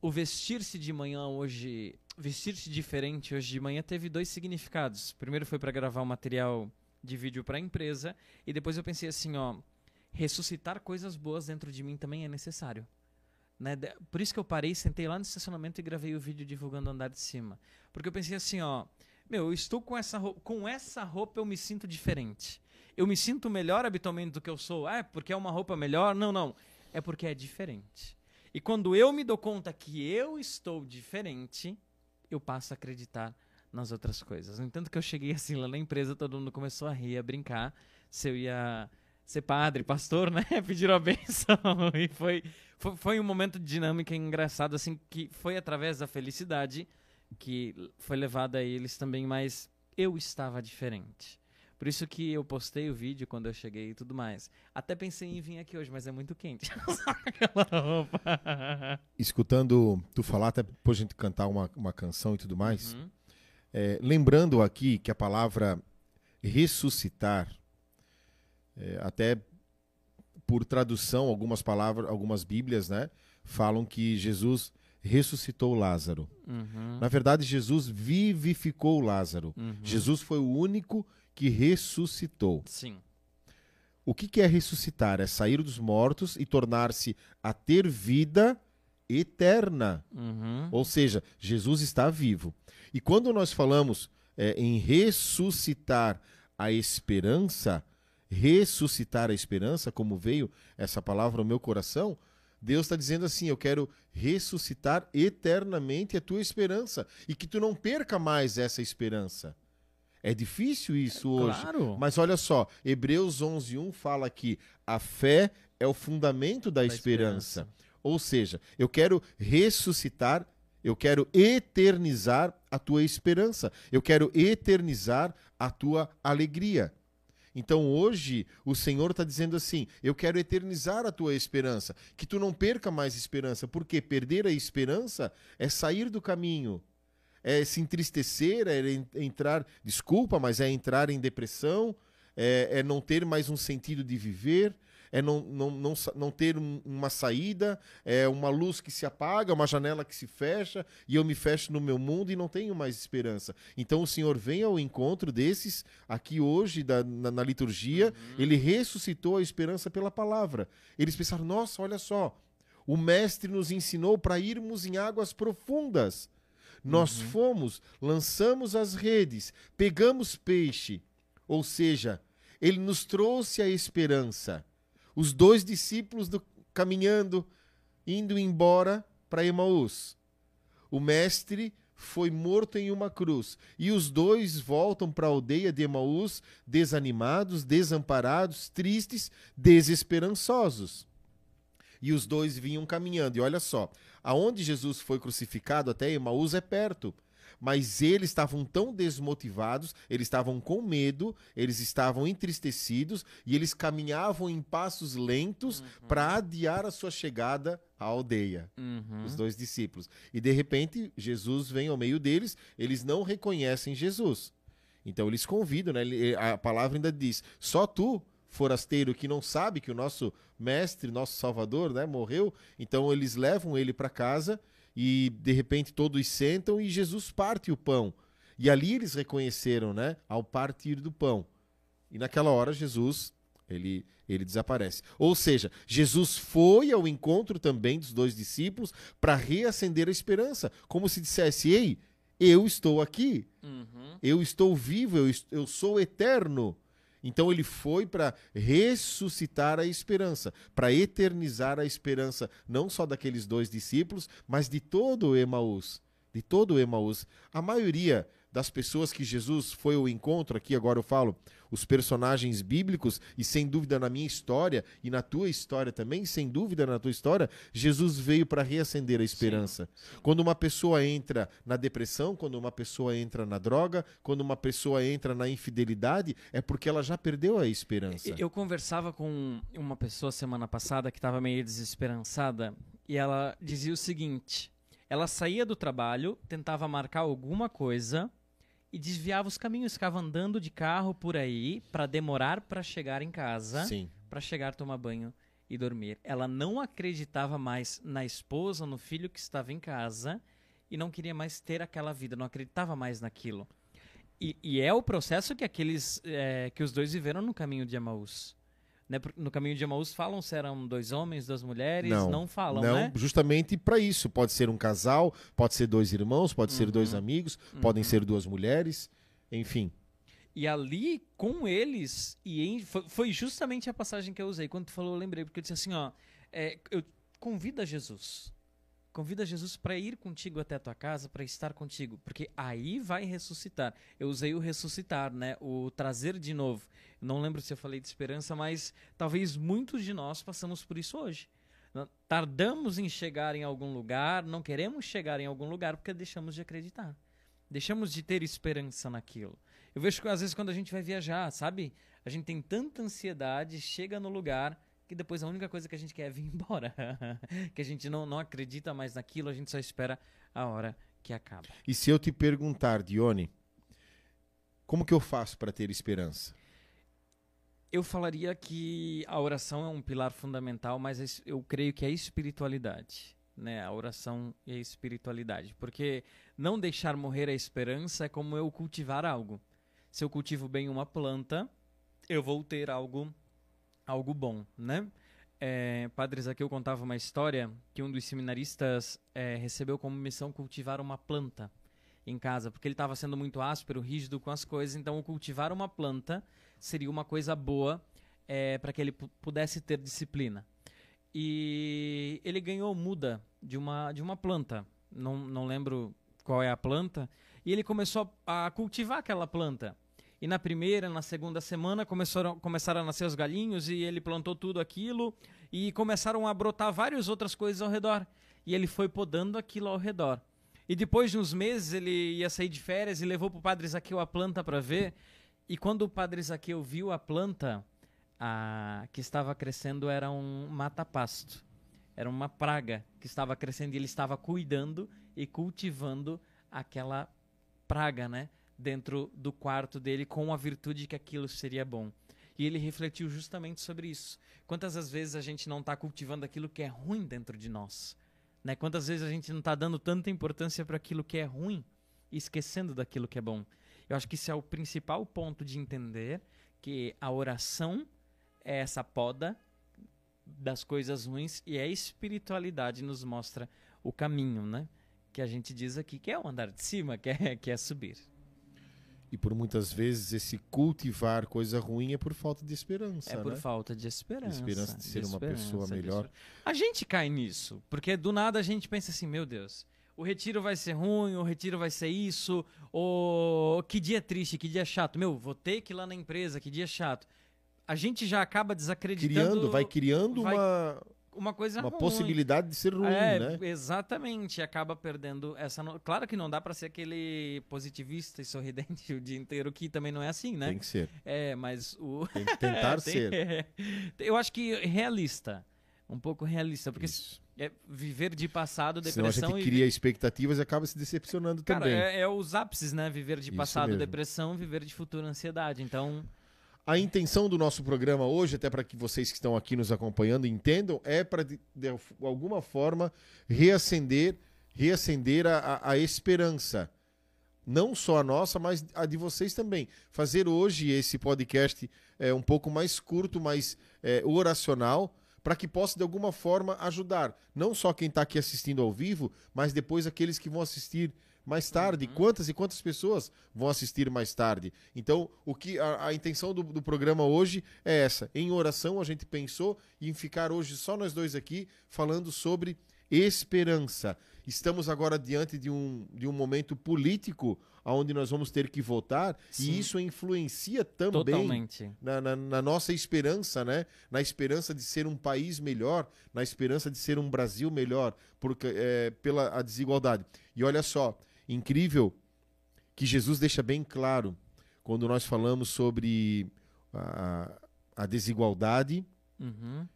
o vestir-se de manhã hoje, vestir-se diferente hoje de manhã teve dois significados. Primeiro foi para gravar um material de vídeo para a empresa e depois eu pensei assim, ó, ressuscitar coisas boas dentro de mim também é necessário. Né? Por isso que eu parei, sentei lá no estacionamento e gravei o vídeo divulgando o andar de cima. Porque eu pensei assim, ó, meu, eu estou com essa roupa, com essa roupa eu me sinto diferente. Eu me sinto melhor habitualmente do que eu sou. Ah, é porque é uma roupa melhor? Não, não. É porque é diferente. E quando eu me dou conta que eu estou diferente, eu passo a acreditar nas outras coisas. No entanto que eu cheguei assim lá na empresa, todo mundo começou a rir, a brincar, se eu ia ser padre, pastor, né? <laughs> Pediram a benção <laughs> e foi, foi, foi um momento de dinâmica engraçado assim que foi através da felicidade que foi levada a eles também, mas eu estava diferente. Por isso que eu postei o vídeo quando eu cheguei e tudo mais. Até pensei em vir aqui hoje, mas é muito quente. Aquela <laughs> roupa. Escutando tu falar, até depois a gente cantar uma, uma canção e tudo mais. Uhum. É, lembrando aqui que a palavra ressuscitar, é, até por tradução, algumas palavras, algumas bíblias, né, falam que Jesus ressuscitou Lázaro. Uhum. Na verdade, Jesus vivificou Lázaro. Uhum. Jesus foi o único que ressuscitou. Sim. O que, que é ressuscitar? É sair dos mortos e tornar-se a ter vida eterna. Uhum. Ou seja, Jesus está vivo. E quando nós falamos é, em ressuscitar a esperança, ressuscitar a esperança, como veio essa palavra no meu coração, Deus está dizendo assim: eu quero ressuscitar eternamente a tua esperança e que tu não perca mais essa esperança. É difícil isso é, hoje. Claro. Mas olha só, Hebreus 11:1 fala que a fé é o fundamento da, da esperança. esperança. Ou seja, eu quero ressuscitar, eu quero eternizar a tua esperança, eu quero eternizar a tua alegria. Então hoje o Senhor está dizendo assim: eu quero eternizar a tua esperança, que tu não perca mais esperança, porque perder a esperança é sair do caminho, é se entristecer, é entrar, desculpa, mas é entrar em depressão, é, é não ter mais um sentido de viver, é não, não, não, não ter um, uma saída, é uma luz que se apaga, uma janela que se fecha, e eu me fecho no meu mundo e não tenho mais esperança. Então o Senhor vem ao encontro desses aqui hoje, da, na, na liturgia, uhum. ele ressuscitou a esperança pela palavra. Eles pensaram, nossa, olha só, o Mestre nos ensinou para irmos em águas profundas. Nós uhum. fomos, lançamos as redes, pegamos peixe. Ou seja, ele nos trouxe a esperança os dois discípulos do, caminhando, indo embora para Emaús. O mestre foi morto em uma cruz. E os dois voltam para a aldeia de Emaús, desanimados, desamparados, tristes, desesperançosos. E os dois vinham caminhando. E olha só, aonde Jesus foi crucificado até Emaús é perto mas eles estavam tão desmotivados, eles estavam com medo, eles estavam entristecidos e eles caminhavam em passos lentos uhum. para adiar a sua chegada a aldeia, Uhum. os dois discípulos. E de repente, Jesus vem ao meio deles, eles não reconhecem Jesus. Então eles convidam, né? A palavra ainda diz: só tu, forasteiro, que não sabe que o nosso mestre, nosso Salvador, né, morreu. Então eles levam ele para casa e de repente todos sentam e Jesus parte o pão. E ali eles reconheceram, né, ao partir do pão. E naquela hora Jesus ele ele desaparece. Ou seja, Jesus foi ao encontro também dos dois discípulos para reacender a esperança, como se dissesse: "Ei, eu estou aqui, Uhum. eu estou vivo, eu, eu sou eterno. Então ele foi para ressuscitar a esperança, para eternizar a esperança, não só daqueles dois discípulos, mas de todo o Emaús. De todo o Emaús. A maioria das pessoas que Jesus foi ao encontro, aqui agora eu falo, os personagens bíblicos, e sem dúvida na minha história e na tua história também, sem dúvida na tua história, Jesus veio para reacender a esperança. Quando uma pessoa entra na depressão, quando uma pessoa entra na droga, quando uma pessoa entra na infidelidade, é porque ela já perdeu a esperança. Eu conversava com uma pessoa semana passada que estava meio desesperançada e ela dizia o seguinte: ela saía do trabalho, tentava marcar alguma coisa e desviava os caminhos, ficava andando de carro por aí para demorar para chegar em casa, para chegar tomar banho e dormir. Ela não acreditava mais na esposa, no filho que estava em casa e não queria mais ter aquela vida, não acreditava mais naquilo. E, e é o processo que aqueles é, que os dois viveram no caminho de Emaús. Né? No caminho de Emaús falam se eram dois homens, duas mulheres, não, falam, não, né? justamente para isso. Pode ser um casal, pode ser dois irmãos, pode ser dois amigos, podem ser duas mulheres, enfim. E ali, com eles, e em- foi, foi justamente a passagem que eu usei. Quando tu falou, eu lembrei, porque eu disse assim, ó, é, eu convida Jesus. Convida Jesus para ir contigo até a tua casa, para estar contigo, porque aí vai ressuscitar. Eu usei o ressuscitar, né? O trazer de novo. Não lembro se eu falei de esperança, mas talvez muitos de nós passamos por isso hoje. Tardamos em chegar em algum lugar, não queremos chegar em algum lugar porque deixamos de acreditar. Deixamos de ter esperança naquilo. Eu vejo que às vezes quando a gente vai viajar, sabe? A gente tem tanta ansiedade, chega no lugar que depois a única coisa que a gente quer é vir <laughs> embora. que a gente não, não acredita mais naquilo, a gente só espera a hora que acaba. E se eu te perguntar, Dione, como que eu faço para ter esperança? Eu falaria que a oração é um pilar fundamental, mas eu creio que é a espiritualidade. Né? A oração e a espiritualidade. Porque não deixar morrer a esperança é como eu cultivar algo. Se eu cultivo bem uma planta, eu vou ter algo, algo bom, né? É, Padre Zaqueu contava uma história que um dos seminaristas é, recebeu como missão cultivar uma planta em casa, porque ele estava sendo muito áspero, rígido com as coisas, então cultivar uma planta seria uma coisa boa para que ele pu- pudesse ter disciplina. E ele ganhou muda de uma, de uma planta, não, não lembro qual é a planta, e ele começou a cultivar aquela planta. E na primeira, na segunda semana, começaram, começaram a nascer os galinhos e ele plantou tudo aquilo e começaram a brotar várias outras coisas ao redor. E ele foi podando aquilo ao redor. E depois de uns meses ele ia sair de férias e levou para o Padre Zaqueu a planta para ver. E quando o Padre Zaqueu viu a planta a, que estava crescendo, era um mata-pasto. Era uma praga que estava crescendo e ele estava cuidando e cultivando aquela praga, né? Dentro do quarto dele com a virtude que aquilo seria bom. E ele refletiu justamente sobre isso. Quantas as vezes a gente não está cultivando aquilo que é ruim dentro de nós? Né? Quantas vezes a gente não está dando tanta importância para aquilo que é ruim e esquecendo daquilo que é bom? Eu acho que isso é o principal ponto de entender que a oração é essa poda das coisas ruins e a espiritualidade nos mostra o caminho, né? Que a gente diz aqui que é o andar de cima, que é, que é subir. E por muitas vezes esse cultivar coisa ruim é por falta de esperança, É por né? falta de esperança. Esperança de ser uma pessoa de melhor. A gente cai nisso, porque do nada a gente pensa assim, meu Deus, o retiro vai ser ruim, o retiro vai ser isso, ou que dia triste, que dia chato. Meu, vou ter que ir lá na empresa, que dia chato. A gente já acaba desacreditando Criando, vai criando vai uma, uma coisa uma ruim. possibilidade de ser ruim, é, né? exatamente, acaba perdendo essa. no- Claro que não dá pra ser aquele positivista e sorridente <laughs> o dia inteiro, que também não é assim, né? Tem que ser. É, mas o. Tem que tentar <laughs> Tem- ser. é. <laughs> Eu acho que realista. um pouco realista, porque Isso. é viver de passado, Senão a depressão gente e cria expectativas e acaba se decepcionando Cara, também. é, é os ápices, né? Viver de Isso passado, mesmo. depressão, viver de futuro, ansiedade. Então, A intenção do nosso programa hoje, até para que vocês que estão aqui nos acompanhando entendam, é para de, de alguma forma reacender, reacender a, a- a esperança. Não só a nossa, mas a de vocês também. Fazer hoje esse podcast é, um pouco mais curto, mais é, oracional, para que possa de alguma forma ajudar. Não só quem está aqui assistindo ao vivo, mas depois aqueles que vão assistir mais tarde. Quantas e quantas pessoas vão assistir mais tarde? Então, o que a, a intenção do, do programa hoje é essa. Em oração, a gente pensou em ficar hoje só nós dois aqui falando sobre esperança. Estamos agora diante de um, de um momento político onde nós vamos ter que votar Sim. e isso influencia também na, na- na nossa esperança, né? Na esperança de ser um país melhor, na esperança de ser um Brasil melhor, porque é, pela a desigualdade. E olha só, incrível que Jesus deixa bem claro quando nós falamos sobre a, a desigualdade Uhum.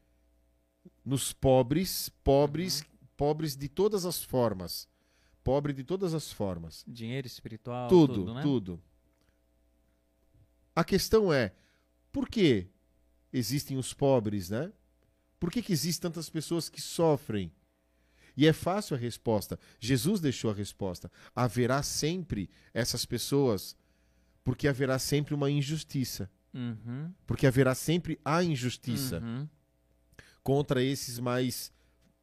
nos pobres, pobres, pobres de todas as formas, pobre de todas as formas. Dinheiro espiritual, tudo, tudo, né? tudo. A questão é, por que existem os pobres, né? Por que, que existem tantas pessoas que sofrem? E é fácil a resposta. Jesus deixou a resposta. Haverá sempre essas pessoas, porque haverá sempre uma injustiça. Uhum. Porque haverá sempre a injustiça Uhum. contra esses mais,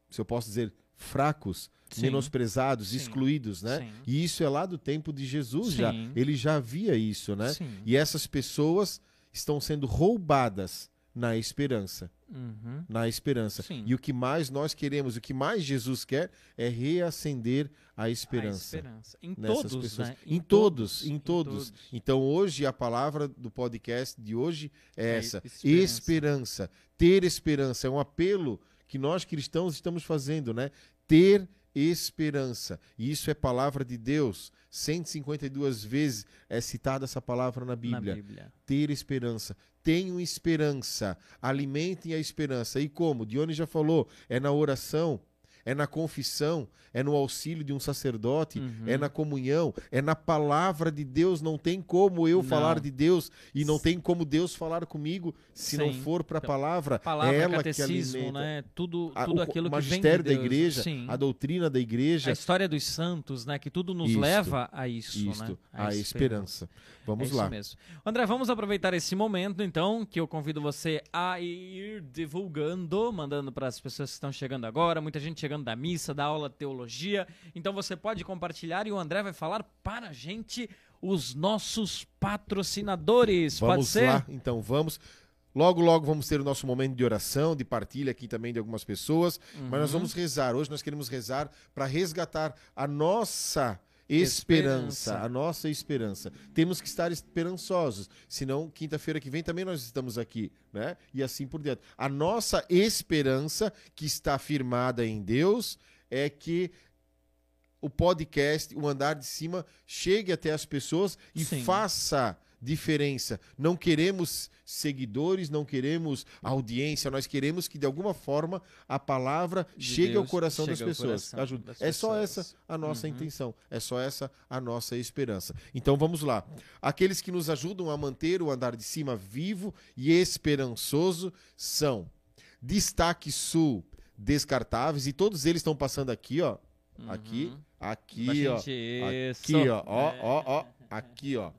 se eu posso dizer, fracos, Sim. menosprezados, Sim. excluídos, né? Sim. E isso é lá do tempo de Jesus já. Ele já via isso, né? E essas pessoas estão sendo roubadas na esperança, Uhum. na esperança. Sim. E o que mais nós queremos, o que mais Jesus quer é reacender a A esperança. esperança. Em todos, pessoas. né? Em, todos, em todos. Então hoje a palavra do podcast de hoje é É essa: esperança. esperança. Ter esperança é um apelo que nós cristãos estamos fazendo, né? Ter esperança. E isso é palavra de Deus. 152 vezes é citada essa palavra na Na Bíblia. Bíblia. Ter esperança. Tenham esperança. Alimentem a esperança. E como? Dione já falou, é na oração, é na confissão, é no auxílio de um sacerdote, Uhum. é na comunhão, é na palavra de Deus. Não tem como eu Não. falar de Deus e não tem como Deus falar comigo se não Sim. for para a Então, palavra. Palavra, é ela que catecismo, alimenta. né? Tudo, A- tudo o aquilo que vem de magistério da igreja, Sim. a doutrina da igreja, A história dos santos, né? Que tudo nos Isto. leva a isso, isto, né? a esperança. Vamos é lá. mesmo. André, vamos aproveitar esse momento, então, que eu convido você a ir divulgando, mandando para as pessoas que estão chegando agora, muita gente chegando da missa, da aula de teologia. Então você pode compartilhar e o André vai falar para a gente os nossos patrocinadores. pode Vamos ser? lá, então vamos. Logo, logo vamos ter o nosso momento de oração, de partilha aqui também de algumas pessoas. Mas Uhum. nós vamos rezar. Hoje nós queremos rezar para resgatar a nossa esperança, a nossa esperança. Temos que estar esperançosos, senão quinta-feira que vem também nós estamos aqui, né? E assim por diante. A nossa esperança que está firmada em Deus é que o podcast, o andar de cima, chegue até as pessoas e Sim. faça diferença. Não queremos seguidores, não queremos audiência, nós queremos que de alguma forma a palavra De chegue ao Deus, coração das ao pessoas. coração Ajuda. das É só pessoas. essa a nossa Uhum. intenção, é só essa a nossa esperança. Então vamos lá. Aqueles que nos ajudam a manter o andar de cima vivo e esperançoso são Destaque Sul Descartáveis e todos eles estão passando aqui, ó. Aqui, Uhum. aqui, ó. Aqui, ó, ó, É. ó, ó, aqui, ó.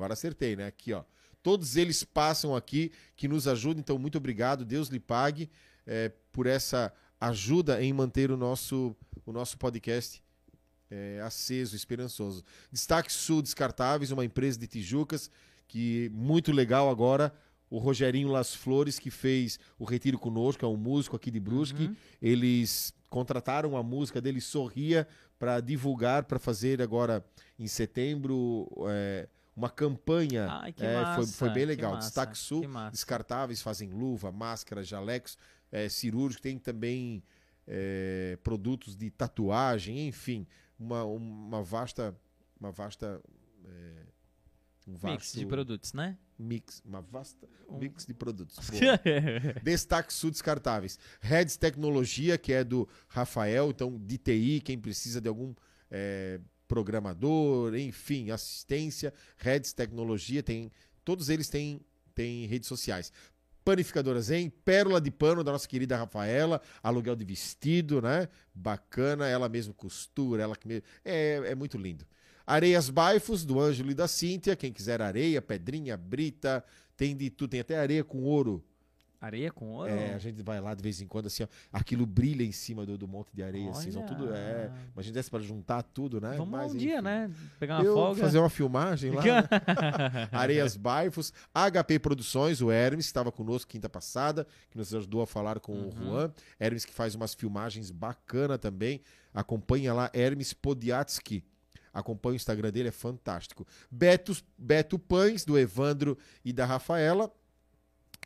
Agora acertei, né? Aqui, ó. Todos eles passam aqui, que nos ajudam, então muito obrigado, Deus lhe pague é, por essa ajuda em manter o nosso, o nosso podcast é, aceso, esperançoso. Destaque Sul Descartáveis, uma empresa de Tijucas, que muito legal agora. O Rogerinho Las Flores, que fez o Retiro Conosco, é um músico aqui de Brusque. Uhum. Eles contrataram a música dele Sorria para divulgar, para fazer agora em setembro é, uma campanha. Ai, É, foi, massa, foi bem que legal. massa, Destaque Sul, descartáveis, fazem luva, máscara, jalecos, é, cirúrgicos, tem também é, produtos de tatuagem, enfim, uma, uma vasta, uma vasta é, um vasto Mix de produtos, né? mix, uma vasta Um- mix de produtos. <laughs> Destaque Sul Descartáveis. Reds Tecnologia, que é do Rafael, então de TI, quem precisa de algum eh, programador, enfim, assistência. Reds Tecnologia, tem, todos eles têm, têm redes sociais. Panificadora Zen, Pérola de Pano da nossa querida Rafaela, aluguel de vestido, né? Bacana, ela mesma costura, ela que me... é, é muito lindo. Areias Baifos, do Ângelo e da Cíntia, quem quiser areia, pedrinha, brita, tem de tudo, tem até areia com ouro. Areia com ouro? É, a gente vai lá de vez em quando, assim, ó, aquilo brilha em cima do, do monte de areia, assim, Olha. tudo, é, imagina desse para juntar tudo, né? Vamos Mas, um dia, enfim. né? Pegar uma Eu folga. fazer uma filmagem lá, né? <laughs> Areias Baifos, HP Produções, o Hermes, que estava conosco quinta passada, que nos ajudou a falar com o Uhum. Juan. Hermes que faz umas filmagens bacana também. Acompanha lá, Hermes Podiatsky. Acompanha o Instagram dele, é fantástico. Beto, Beto Pães, do Evandro e da Rafaela.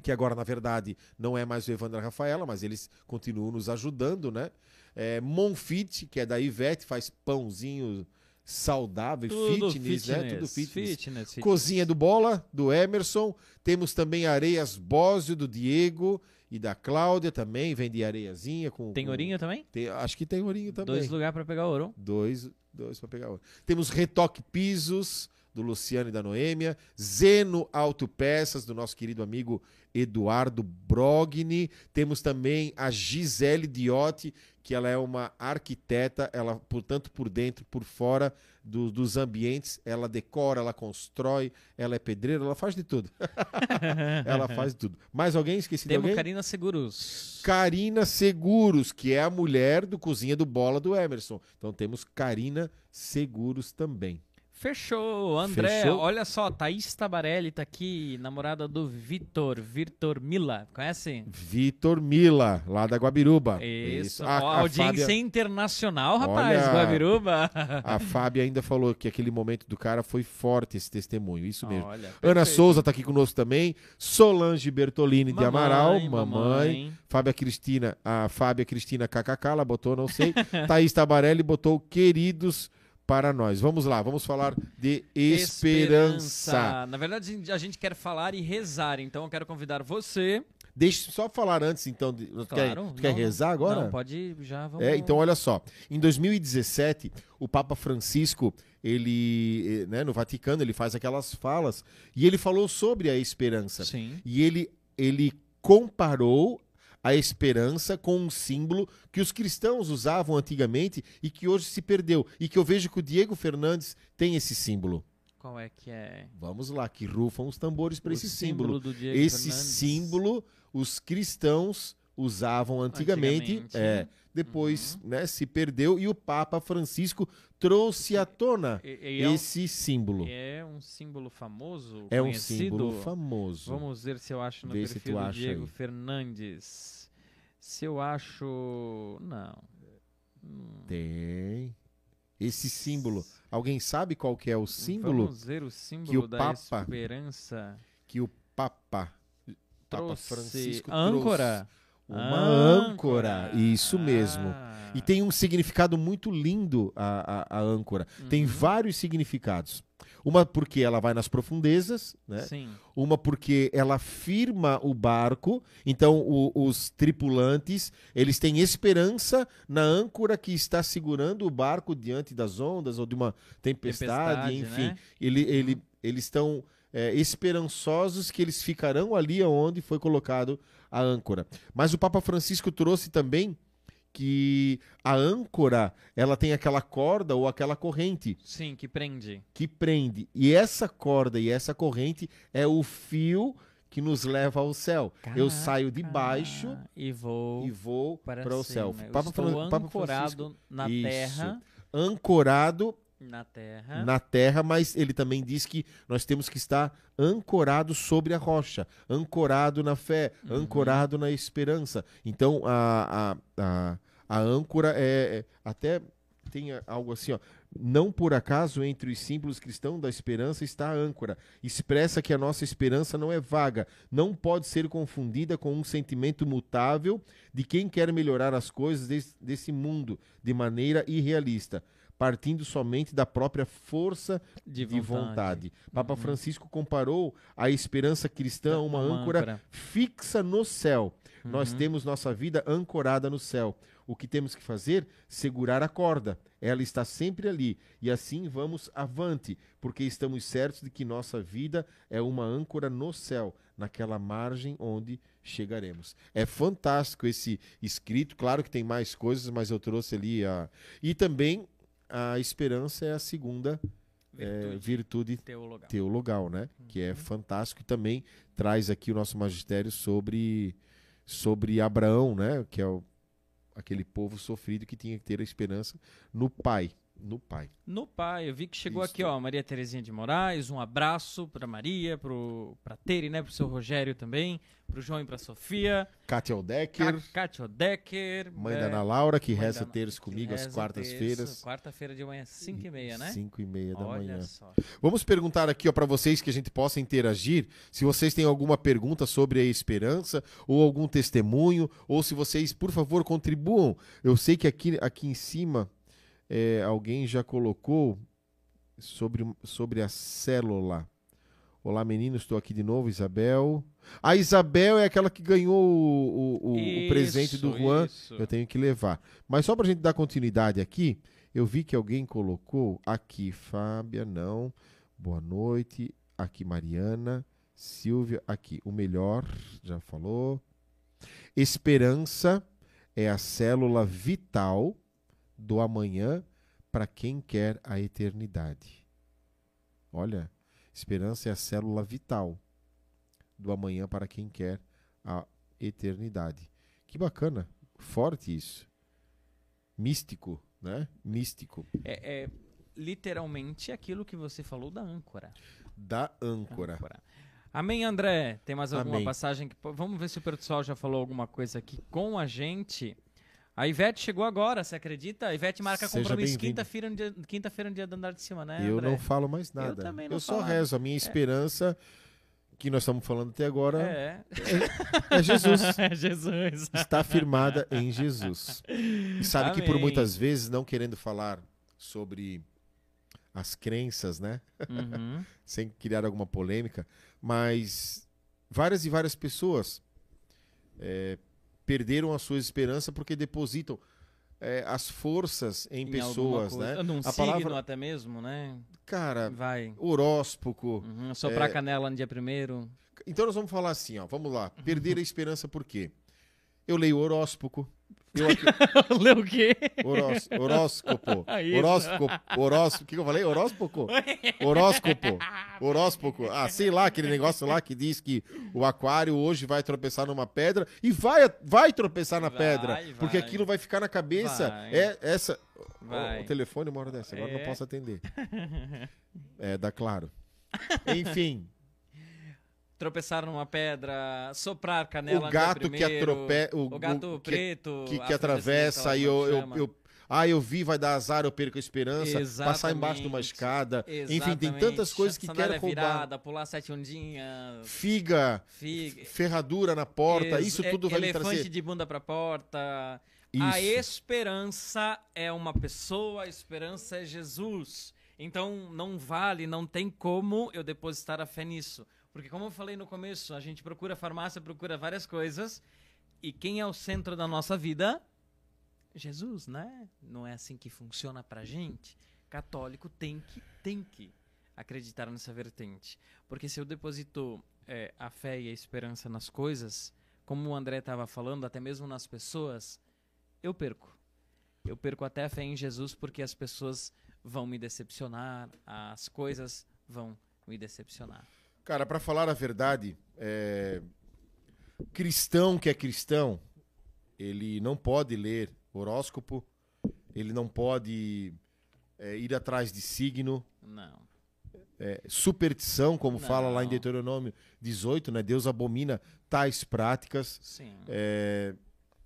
Que agora, na verdade, não é mais o Evandro Rafaela, mas eles continuam nos ajudando, né? É, Monfit, que é da Ivete, faz pãozinho saudável, Tudo fitness, né? Tudo fitness. Fitness, fitness. Cozinha do Bola, do Emerson. Temos também Areias Bósio, do Diego e da Cláudia também. Vende areiazinha com. Tem com- ourinho também? tem- acho que tem ourinho também. Dois lugares pra pegar ouro. Dois, dois para pegar ouro. Temos Retoque Pisos, do Luciano e da Noêmia. Zeno Autopeças, do nosso querido amigo Eduardo Brogni. Temos também a Gisele Diotti, que ela é uma arquiteta, ela, portanto, por dentro, por fora do- dos ambientes, ela decora, ela constrói, ela é pedreira, ela faz de tudo. <laughs> ela faz de tudo. Mais alguém? Esqueci de Temos alguém? Karina Seguros. Karina Seguros, que é a mulher do Cozinha do Bola do Emerson. Então temos Karina Seguros também. Fechou, André. Fechou? Olha só, Thaís Tabarelli tá aqui, namorada do Vitor, Vitor Mila. Conhece? Vitor Mila, lá da Guabiruba. Isso. A, Ó, a audiência Fábia, internacional, rapaz. Olha. Guabiruba. <laughs> a Fábia ainda falou que aquele momento do cara foi forte esse testemunho. Isso mesmo. Olha, Ana. Souza tá aqui conosco também. Solange Bertolini de Amaral, mamãe. mamãe. Fábia Cristina, a Fábia Cristina KKK, ela botou, não sei. <laughs> Thaís Tabarelli botou queridos para nós. Vamos lá, vamos falar de esperança. Na verdade, a gente quer falar e rezar, então eu quero convidar você. Deixa eu só falar antes, então. De, quer, Claro. quer não, rezar agora? Não, pode já, vamos. É, então olha só. Em 2017, o Papa Francisco, ele, eh, né, no Vaticano, ele faz aquelas falas e ele falou sobre a esperança. Sim. E ele, ele comparou a esperança com um símbolo que os cristãos usavam antigamente e que hoje se perdeu. E que eu vejo que o Diego Fernandes tem esse símbolo. Qual é que é? Vamos lá, que rufam os tambores para esse símbolo. Diego Esse Fernandes? símbolo os cristãos usavam antigamente, Antigamente. Uhum. é, depois né, se perdeu e o Papa Francisco trouxe à tona E- e é um- esse símbolo. É um símbolo famoso, É um conhecido. símbolo famoso. Vamos ver se eu acho no Vê perfil do Diego aí. Fernandes. Se eu acho. Não. Tem esse símbolo. Alguém sabe qual que é o símbolo Vamos ver o símbolo que o da Papa esperança. que o Papa Papa Trouxe Francisco âncora. trouxe? Uma âncora. Âncora. Isso mesmo. Ah. E tem um significado muito lindo a, a, a âncora. Tem Uhum. vários significados. Uma porque ela vai nas profundezas, né? Sim. Uma porque ela firma o barco. Então o- os tripulantes eles têm esperança na âncora que está segurando o barco diante das ondas ou de uma tempestade, Tempestade, enfim. né? Ele, ele, eles estão é, esperançosos que eles ficarão ali onde foi colocado a âncora. Mas o Papa Francisco trouxe também que a âncora ela tem aquela corda ou aquela corrente Sim, que prende. que prende. E essa corda e essa corrente é o fio que nos leva ao céu. Eu saio de baixo e vou e vou para, para o céu. Papa estou Papa ancorado Francisco- na Isso. terra. ancorado Na terra. na terra, mas ele também diz que nós temos que estar ancorado sobre a rocha, ancorado na fé, Uhum. ancorado na esperança. Então a, a, a, a âncora é, é- até tem algo assim, ó. Não por acaso entre os símbolos cristãos da esperança está a âncora. Expressa que a nossa esperança não é vaga, não pode ser confundida com um sentimento mutável de quem quer melhorar as coisas des- desse mundo de maneira irrealista. Partindo somente da própria força De de vontade. vontade. Papa Uhum. Francisco comparou a esperança cristã a uma, âncora, fixa no céu. Nós Uhum. temos nossa vida ancorada no céu. O que temos que fazer? Segurar a corda. Ela está sempre ali. E assim vamos avante, porque estamos certos de que nossa vida é uma âncora no céu, naquela margem onde chegaremos. É fantástico esse escrito. Claro que tem mais coisas, mas eu trouxe ali a. E também a esperança é a segunda é, Virtude virtude teologal. teologal, né? Que é fantástico e também traz aqui o nosso magistério sobre sobre Abraão, né? Que é o- aquele povo sofrido que tinha que ter a esperança no Pai, no Pai. No pai, eu vi que chegou aqui, ó, Maria Terezinha de Moraes, um abraço pra Maria, pro, pra Tere, né, pro seu Rogério também, pro João e pra Sofia, Kátia Odecker, Ca- Kátia Decker, mãe é, da Ana Laura, que da reza terço que comigo às quartas-feiras. Quarta-feira de manhã, 5 e meia, né? Cinco e meia da Olha manhã. só. Vamos perguntar aqui ó para vocês que a gente possa interagir, se vocês têm alguma pergunta sobre a esperança ou algum testemunho, ou se vocês, por favor, contribuam. Eu sei que aqui, aqui em cima é, alguém já colocou sobre, sobre a célula. Olá, meninos, estou aqui de novo, Isabel. A Isabel é aquela que ganhou o, o- o- o presente do Isso, Juan. isso. Eu tenho que levar. Mas só pra gente dar continuidade aqui, eu vi que alguém colocou aqui, Fábia, não. Boa noite. Aqui, Mariana. Silvia, aqui. O melhor, já falou. Esperança é a célula vital do amanhã para quem quer a eternidade. Olha, esperança é a célula vital do amanhã para quem quer a eternidade. Que bacana, forte isso. Místico, né? Místico. É, é literalmente aquilo que você falou da âncora. Da âncora. Amém, André. Tem mais alguma Amém. passagem? Que... Vamos ver se o pessoal já falou alguma coisa aqui com a gente. A Ivete chegou agora, você acredita? A Ivete marca Seja compromisso quinta-feira no, dia... quinta-feira no dia do andar de cima, né, eu André? não falo mais nada. também não só falo. rezo. A minha esperança, que nós estamos falando até agora, É. é Jesus. <laughs> É Jesus. Está firmada em Jesus. E sabe que por Amém. muitas vezes, não querendo falar sobre as crenças, né? Uhum. <laughs> sem criar alguma polêmica, mas várias e várias pessoas é, perderam a sua esperança porque depositam é, as forças em, Em pessoas, né? Num A palavra- até mesmo, né? Cara, Vai. horóscopo. Uhum. Soprar É. canela no dia primeiro. Então nós vamos falar assim, ó, vamos lá. Perder a esperança por quê? Eu leio horóscopo. Eu aqui, <laughs> Leu o quê? horós, horóscopo. <laughs> Horóscopo. Horóscopo. O que que eu falei? Horóscopo? <laughs> Horóscopo. Horóscopo. Ah, sei lá, aquele negócio lá que diz que o aquário hoje vai tropeçar numa pedra e vai, vai tropeçar na Vai, pedra. vai. Porque aquilo vai ficar na cabeça. Vai. É essa. Vai. O, telefone uma hora dessa, agora É. não posso atender. É, dá claro. Enfim, Tropeçar numa pedra, soprar canela o gato dia que primeiro, atropela. O gato que, preto. que, que afrodescendente, atravessa lá e eu, eu, eu- Ah, eu vi, vai dar azar, eu perco a esperança. Passar embaixo de uma Exatamente. escada. Enfim, tem Exatamente. tantas coisas que Sandália querem roubar. virada, pular sete ondinhas, Figa, figa, ferradura na porta, ex- isso é- tudo vai me elefante trazer. de bunda pra porta. Isso. A esperança é uma pessoa, a esperança é Jesus. Então não vale, não tem como eu depositar a fé nisso. Porque como eu falei no começo, a gente procura farmácia, procura várias coisas. E quem é o centro da nossa vida? Jesus, né? Não é assim que funciona pra gente. Católico tem que, tem que acreditar nessa vertente. Porque se eu deposito é, a fé e a esperança nas coisas, como o André estava falando, até mesmo nas pessoas, eu perco. Eu perco até a fé em Jesus porque as pessoas vão me decepcionar, as coisas vão me decepcionar. Cara, pra falar a verdade, é, cristão que é cristão, ele não pode ler horóscopo, ele não pode é, ir atrás de signo, Não. é, superstição, como fala lá em Não. Deuteronômio 18, né? Deus abomina tais práticas. Sim. É,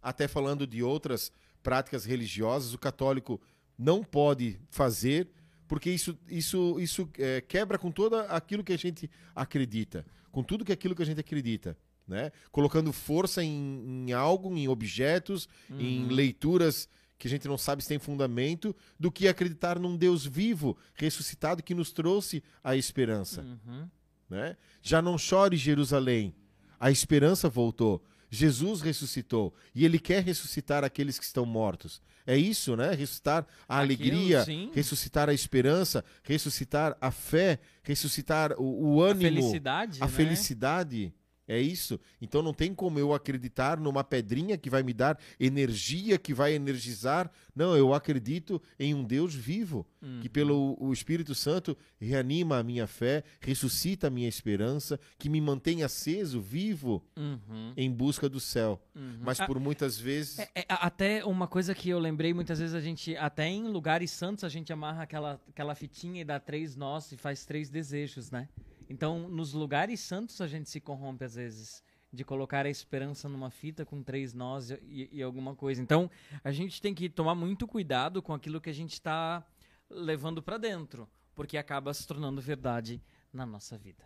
até falando de outras práticas religiosas, o católico não pode fazer, porque isso, isso, isso é, quebra com todo aquilo que a gente acredita, com tudo que aquilo que a gente acredita. Né? Colocando força em, em algo, em objetos, em Uhum. leituras que a gente não sabe se tem fundamento, do que acreditar num Deus vivo, ressuscitado, que nos trouxe a esperança. Uhum. Né? Já não chore, Jerusalém. A esperança voltou. Jesus ressuscitou e ele quer ressuscitar aqueles que estão mortos. É isso, né? Ressuscitar a Aquilo, alegria, sim. ressuscitar a esperança, ressuscitar a fé, ressuscitar o, o A ânimo, felicidade, a né? felicidade. É isso. Então não tem como eu acreditar numa pedrinha que vai me dar energia, que vai energizar. Não, eu acredito em um Deus vivo, Uhum. que pelo o Espírito Santo reanima a minha fé, ressuscita a minha esperança, que me mantém aceso, vivo, Uhum. em busca do céu. Uhum. Mas Ah, por muitas vezes. É, é, a- até uma coisa que eu lembrei, muitas vezes a gente, até em lugares santos, a gente amarra aquela, aquela fitinha e dá três nós e faz três desejos, né? Então, nos lugares santos a gente se corrompe às vezes, de colocar a esperança numa fita com três nós e, e- alguma coisa. Então, a gente tem que tomar muito cuidado com aquilo que a gente está levando para dentro, porque acaba se tornando verdade na nossa vida.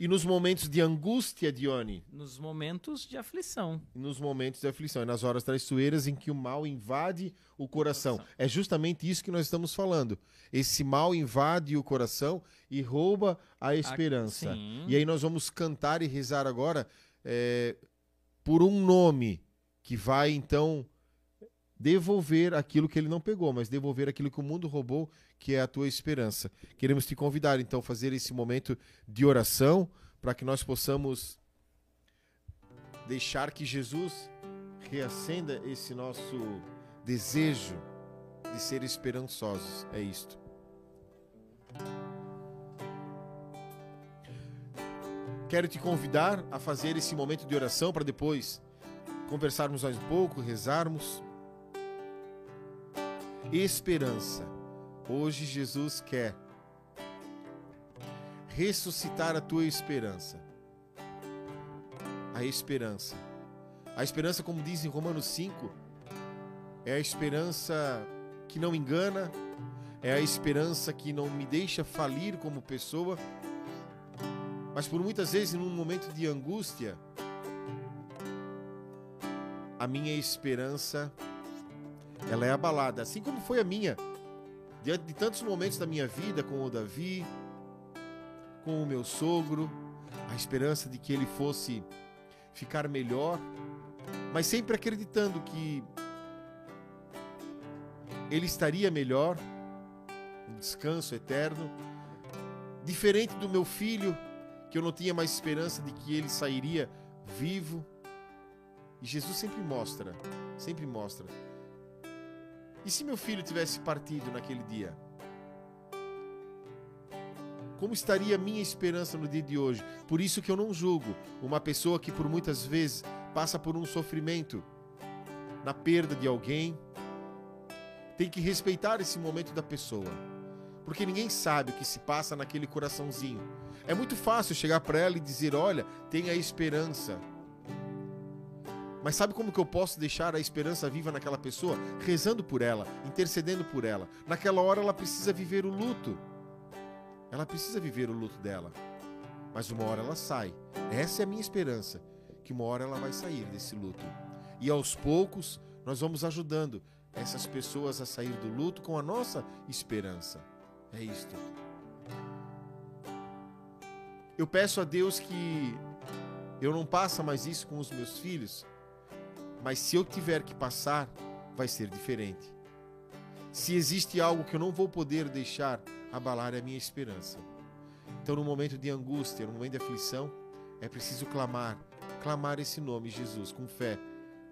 E nos momentos de angústia, Dione, Nos momentos de aflição. nos momentos de aflição, e nas horas traiçoeiras em que o mal invade o coração. É justamente isso que nós estamos falando. Esse mal invade o coração e rouba a esperança. sim. E aí nós vamos cantar e rezar agora é, por um nome que vai então devolver aquilo que ele não pegou, mas devolver aquilo que o mundo roubou, que é a tua esperança. Queremos te convidar então a fazer esse momento de oração para que nós possamos deixar que Jesus reacenda esse nosso desejo de ser esperançosos. É isto. Quero te convidar a fazer esse momento de oração para depois conversarmos mais um pouco, rezarmos. Esperança. Hoje Jesus quer ressuscitar a tua esperança. A esperança. A esperança, como diz em Romanos 5, é a esperança que não engana, é a esperança que não me deixa falir como pessoa, mas por muitas vezes, num momento de angústia, a minha esperança ela é abalada, assim como foi a minha. Diante de tantos momentos da minha vida com o Davi, com o meu sogro, a esperança de que ele fosse ficar melhor, mas sempre acreditando que ele estaria melhor, um descanso eterno, diferente do meu filho, que eu não tinha mais esperança de que ele sairia vivo. E Jesus sempre mostra, sempre mostra. E se meu filho tivesse partido naquele dia? Como estaria minha esperança no dia de hoje? Por isso que eu não julgo uma pessoa que por muitas vezes passa por um sofrimento na perda de alguém. Tem que respeitar esse momento da pessoa. Porque ninguém sabe o que se passa naquele coraçãozinho. É muito fácil chegar para ela e dizer: "Olha, tenha esperança". Mas sabe como que eu posso deixar a esperança viva naquela pessoa? Rezando por ela, intercedendo por ela. Naquela hora ela precisa viver o luto. Ela precisa viver o luto dela. Mas uma hora ela sai. Essa é a minha esperança, que uma hora ela vai sair desse luto. E aos poucos nós vamos ajudando essas pessoas a sair do luto com a nossa esperança. É isto. Eu peço a Deus que eu não passe mais isso com os meus filhos, mas se eu tiver que passar, vai ser diferente. Se existe algo que eu não vou poder deixar abalar, é a minha esperança. Então, no momento de angústia, no momento de aflição, é preciso clamar, clamar esse nome, Jesus, com fé,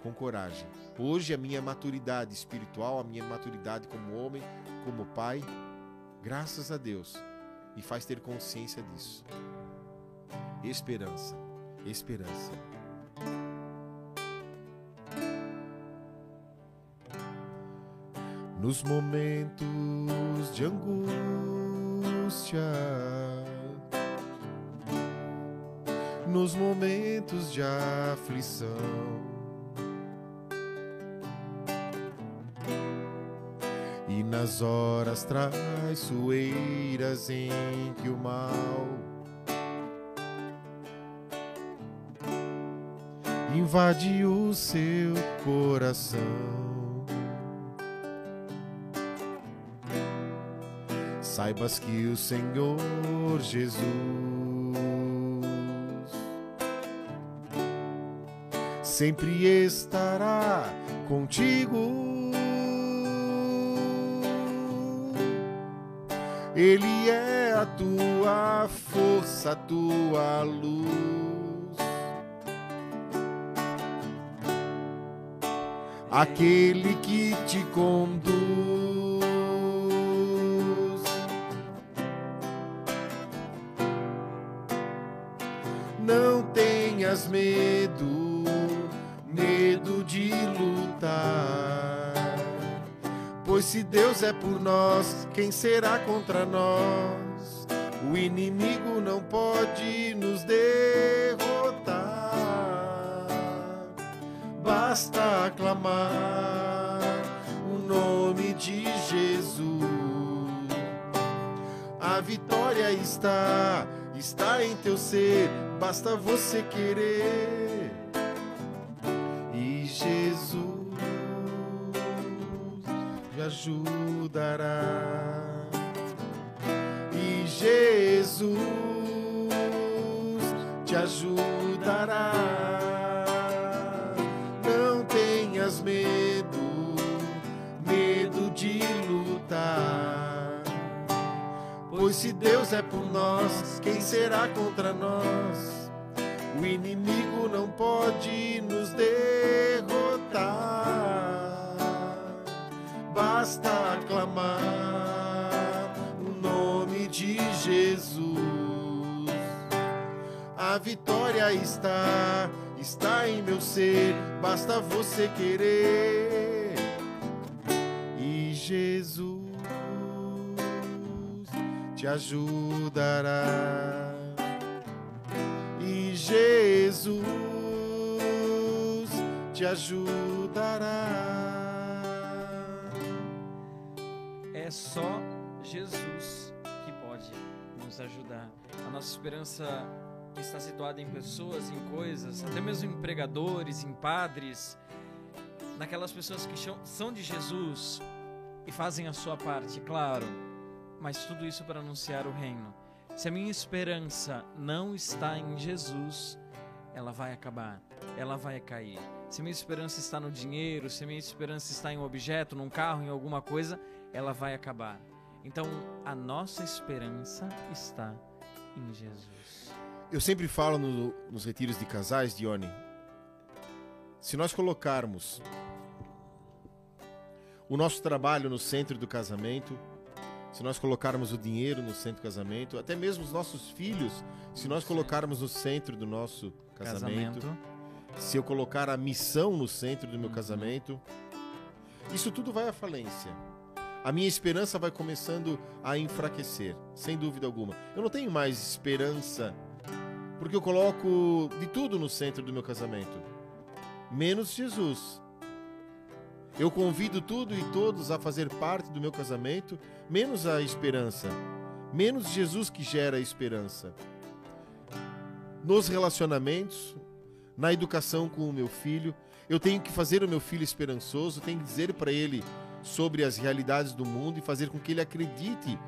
com coragem. Hoje, a minha maturidade espiritual, a minha maturidade como homem, como pai, graças a Deus, me faz ter consciência disso. Esperança, esperança. Nos momentos de angústia, nos momentos de aflição, e nas horas traiçoeiras em que o mal invade o seu coração. Saibas que o Senhor Jesus sempre estará contigo. Ele é a tua força, a tua luz. Aquele que te conduz. Medo, medo de lutar. Pois se Deus é por nós, quem será contra nós? O inimigo não pode nos derrotar. Basta aclamar o nome de Jesus. A vitória está, está em teu ser, basta você querer. E Jesus te ajudará. E Jesus te ajudará. É por nós, quem será contra nós? O inimigo não pode nos derrotar. Basta aclamar o nome de Jesus. A vitória está, está em meu ser, basta você querer. Ajudará. E Jesus te ajudará. É só Jesus que pode nos ajudar. A nossa esperança está situada em pessoas, em coisas, até mesmo em pregadores, em padres, naquelas pessoas que são de Jesus e fazem a sua parte, claro, mas tudo isso para anunciar o reino. Se a minha esperança não está em Jesus, ela vai acabar, ela vai cair. Se minha esperança está no dinheiro, se minha esperança está em um objeto, num carro, em alguma coisa, ela vai acabar. Então, a nossa esperança está em Jesus. Eu sempre falo no- nos retiros de casais, Dione, se nós colocarmos o nosso trabalho no centro do casamento, se nós colocarmos o dinheiro no centro do casamento, até mesmo os nossos filhos, se nós colocarmos no centro do nosso casamento, se eu colocar a missão no centro do meu Uhum. casamento, isso tudo vai à falência. A minha esperança vai começando a enfraquecer, sem dúvida alguma. Eu não tenho mais esperança porque eu coloco de tudo no centro do meu casamento, menos Jesus. Eu convido tudo e todos a fazer parte do meu casamento, menos a esperança, menos Jesus que gera a esperança. Nos relacionamentos, na educação com o meu filho, eu tenho que fazer o meu filho esperançoso, tenho que dizer para ele sobre as realidades do mundo e fazer com que ele acredite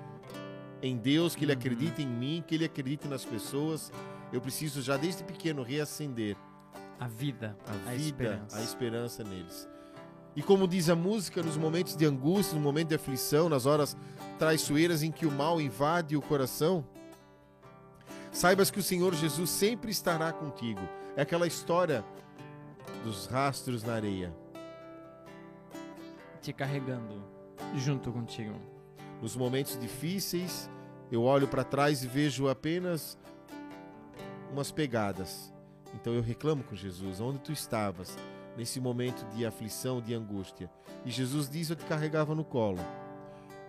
em Deus, que ele Uhum. acredite em mim, que ele acredite nas pessoas. Eu preciso já desde pequeno reacender A vida, a, a, vida, esperança. a esperança neles. E como diz a música, nos momentos de angústia, no momento de aflição, nas horas traiçoeiras em que o mal invade o coração, saibas que o Senhor Jesus sempre estará contigo. É aquela história dos rastros na areia. Te carregando junto contigo. Nos momentos difíceis, eu olho para trás e vejo apenas umas pegadas. Então eu reclamo com Jesus, onde tu estavas nesse momento de aflição, de angústia? E Jesus diz: Eu te carregava no colo.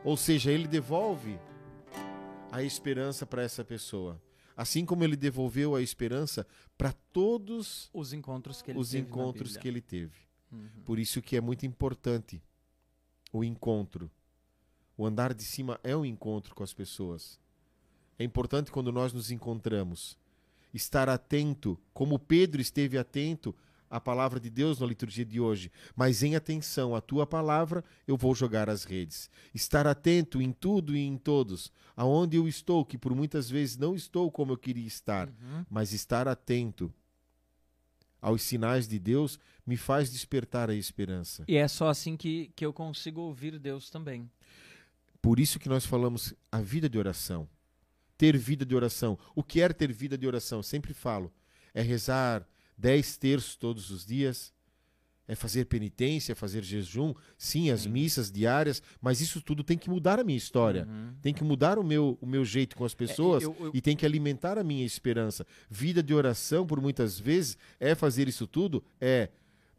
Ou seja, ele devolve a esperança para essa pessoa. Assim como ele devolveu a esperança para todos Os encontros que ele os teve encontros que ele teve. Uhum. Por isso que é muito importante o encontro. O andar de cima é um encontro com as pessoas. É importante quando nós nos encontramos estar atento, como Pedro esteve atento a palavra de Deus na liturgia de hoje, mas em atenção à tua palavra, eu vou jogar as redes. Estar atento em tudo e em todos, aonde eu estou, que por muitas vezes não estou como eu queria estar, Uhum. mas estar atento aos sinais de Deus me faz despertar a esperança. E é só assim que, que eu consigo ouvir Deus também. Por isso que nós falamos a vida de oração. Ter vida de oração. O que é ter vida de oração? Sempre falo. É rezar dez terços todos os dias. É fazer penitência, fazer jejum. Sim, as Sim. missas diárias. Mas isso tudo tem que mudar a minha história. Uhum. Tem que mudar o meu, o meu jeito com as pessoas. É, eu- eu- E tem que alimentar a minha esperança. Vida de oração, por muitas vezes, é fazer isso tudo? É.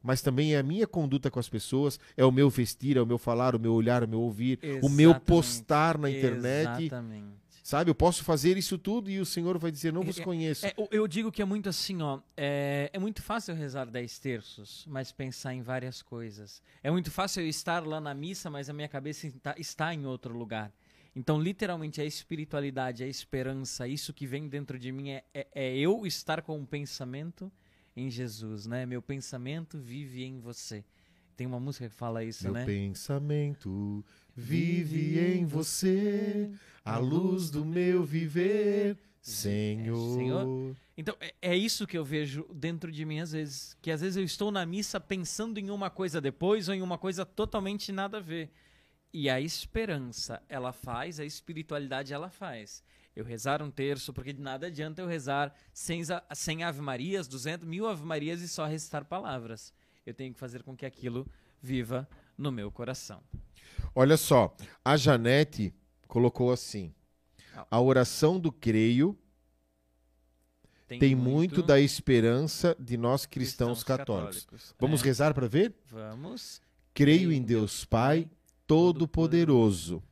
Mas também é a minha conduta com as pessoas, é o meu vestir, é o meu falar, o meu olhar, o meu ouvir, o meu Exatamente. postar na internet. Exatamente. Sabe, eu posso fazer isso tudo e o Senhor vai dizer: Não vos É- conheço. É, eu- eu digo que é muito assim, ó. É, é muito fácil rezar dez terços, mas pensar em várias coisas. É muito fácil eu estar lá na missa, mas a minha cabeça está, está em outro lugar. Então, literalmente, a espiritualidade, a esperança, isso que vem dentro de mim é, é- é eu estar com um pensamento em Jesus, né? Meu pensamento vive em você. Tem uma música que fala isso, Meu né? pensamento vive em você, a luz do meu viver, Senhor. Senhor. Então, é, é isso que eu vejo dentro de mim às vezes. Que às vezes eu estou na missa pensando em uma coisa depois ou em uma coisa totalmente nada a ver. E a esperança, ela faz, a espiritualidade, ela faz. Eu rezar um terço, porque de nada adianta eu rezar 100, za- 100 Ave Marias, 200, mil Ave Marias e só recitar palavras. Eu tenho que fazer com que aquilo viva no meu coração. Olha só, a Janete colocou assim: A oração do creio tem muito, da esperança de nós cristãos, católicos. Vamos É, rezar para ver? Vamos. Creio em Deus Pai, Todo-Poderoso,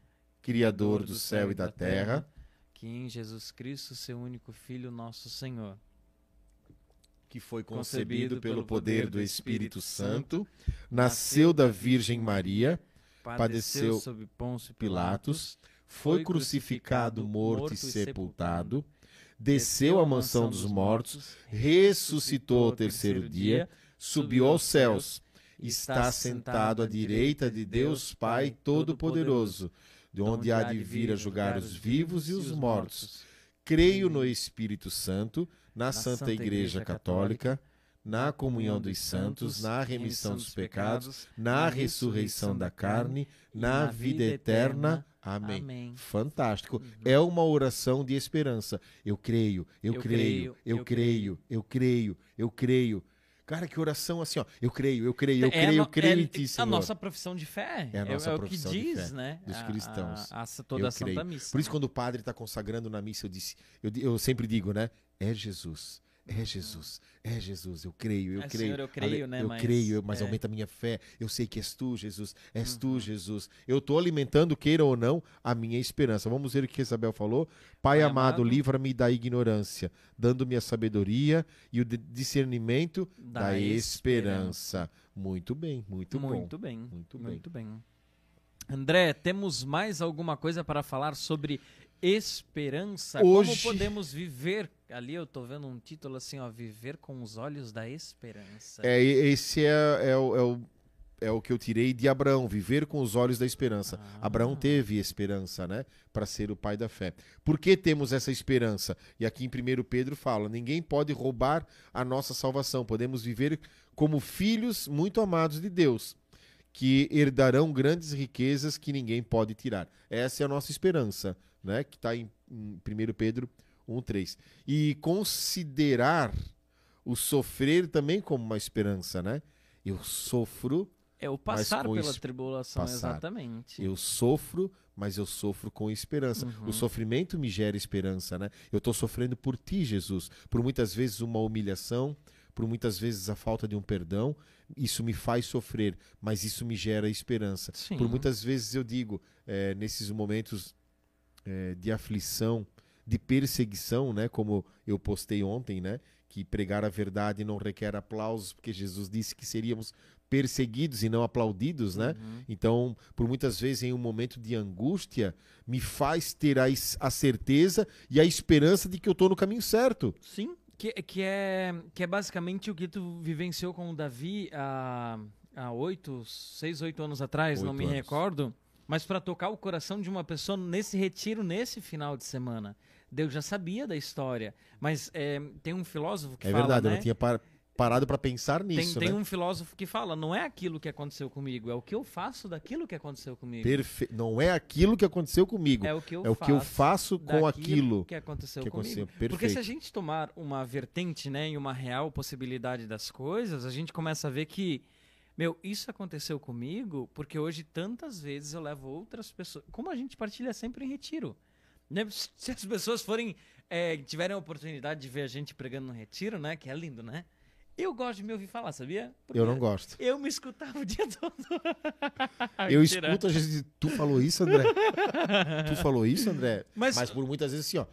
Criador do céu e da terra, que em Jesus Cristo, seu único Filho, nosso Senhor, que foi Concebido concebido pelo poder do Espírito Santo, nasceu da Virgem Maria, Padeceu sob Pôncio Pilatos, foi crucificado, morto e sepultado, desceu à mansão dos mortos, ressuscitou ao terceiro dia, subiu aos céus, está sentado à direita de Deus Pai Todo-Poderoso, de onde há de vir a julgar os vivos e os mortos. Creio no Espírito Santo, na Santa Igreja Católica, na comunhão dos santos, na remissão dos pecados, na ressurreição da carne, na vida eterna. Amém. Amém. Fantástico. É uma oração de esperança. Eu creio, eu, Eu creio, creio, eu, eu creio, eu creio, eu creio. Cara, que oração assim, ó. Eu creio, eu creio, eu É a creio, eu creio é em ti, Senhor. A nossa profissão de fé. É a nossa é, o que profissão de diz, fé né? dos a- cristãos. A, a, toda Eu a Santa creio. Missa. Por isso, né? quando o padre está consagrando na missa, eu, disse, eu, eu sempre digo, né? É Jesus. É Jesus, é Jesus, eu creio, eu É, creio. Senhor, eu creio, né, Eu mas- creio, mas é. aumenta a minha fé. Eu sei que és tu, Jesus. És Uhum. tu, Jesus. Eu estou alimentando, queira ou não, a minha esperança. Vamos ver o que Isabel falou. Pai, Pai amado, amado, livra-me da ignorância, dando-me a sabedoria e o discernimento da, Da esperança. Muito bem, muito, bom. Muito bem. Muito bem. Muito bem. André, temos mais alguma coisa para falar sobre esperança? Hoje- Como podemos viver? Ali eu tô vendo um título assim, ó, viver com os olhos da esperança. É, esse é, é o, é, o, é o que eu tirei de Abraão, viver com os olhos da esperança. Ah. Abraão teve esperança, né? Para ser o pai da fé. Por que temos essa esperança? E aqui em 1 Pedro fala: ninguém pode roubar a nossa salvação. Podemos viver como filhos muito amados de Deus, que herdarão grandes riquezas que ninguém pode tirar. Essa é a nossa esperança, né? Que está em, em 1 Pedro 1,3. E considerar o sofrer também como uma esperança, né? Eu sofro, É o passar pela isso- tribulação, passar. exatamente. eu sofro, mas eu sofro com esperança. Uhum. O sofrimento me gera esperança, né? Eu estou sofrendo por ti, Jesus. Por muitas vezes uma humilhação, por muitas vezes a falta de um perdão. Isso me faz sofrer, mas isso me gera esperança. Sim. Por muitas vezes eu digo, eh, nesses momentos eh, de aflição, de perseguição, né? Como eu postei ontem, né? Que pregar a verdade não requer aplausos, porque Jesus disse que seríamos perseguidos e não aplaudidos, né? Uhum. Então, por muitas vezes, em um momento de angústia, me faz ter a, a certeza e a esperança de que eu estou no caminho certo. Sim. Que, que, é, que é basicamente o que tu vivenciou com o Davi há, há oito, seis, oito anos atrás, não me anos. recordo. Mas para tocar o coração de uma pessoa nesse retiro, nesse final de semana. Deus já sabia da história. Mas é, tem um filósofo que É fala, verdade, eu né? não tinha par- parado pra pensar Tem, nisso, tem né? um filósofo que fala, não é aquilo que aconteceu comigo, é o que eu faço daquilo que aconteceu comigo. Perfe... Não é aquilo que aconteceu comigo, É o que eu é o que eu faço faço com aquilo. que aconteceu que comigo. aconteceu. Porque se a gente tomar uma vertente, né, e uma real possibilidade das coisas, a gente começa a ver que, meu, isso aconteceu comigo porque hoje tantas vezes eu levo outras pessoas. Como a gente partilha sempre em retiro. Né? Se as pessoas forem, é, tiverem a oportunidade de ver a gente pregando no retiro, né, que é lindo, né? Eu gosto de me ouvir falar, sabia? Porque Eu não gosto. Eu me escutava o dia todo. <laughs> Eu escuto a gente dizer, tu falou isso, André? tu falou isso, André? Mas- Mas por muitas vezes assim, ó.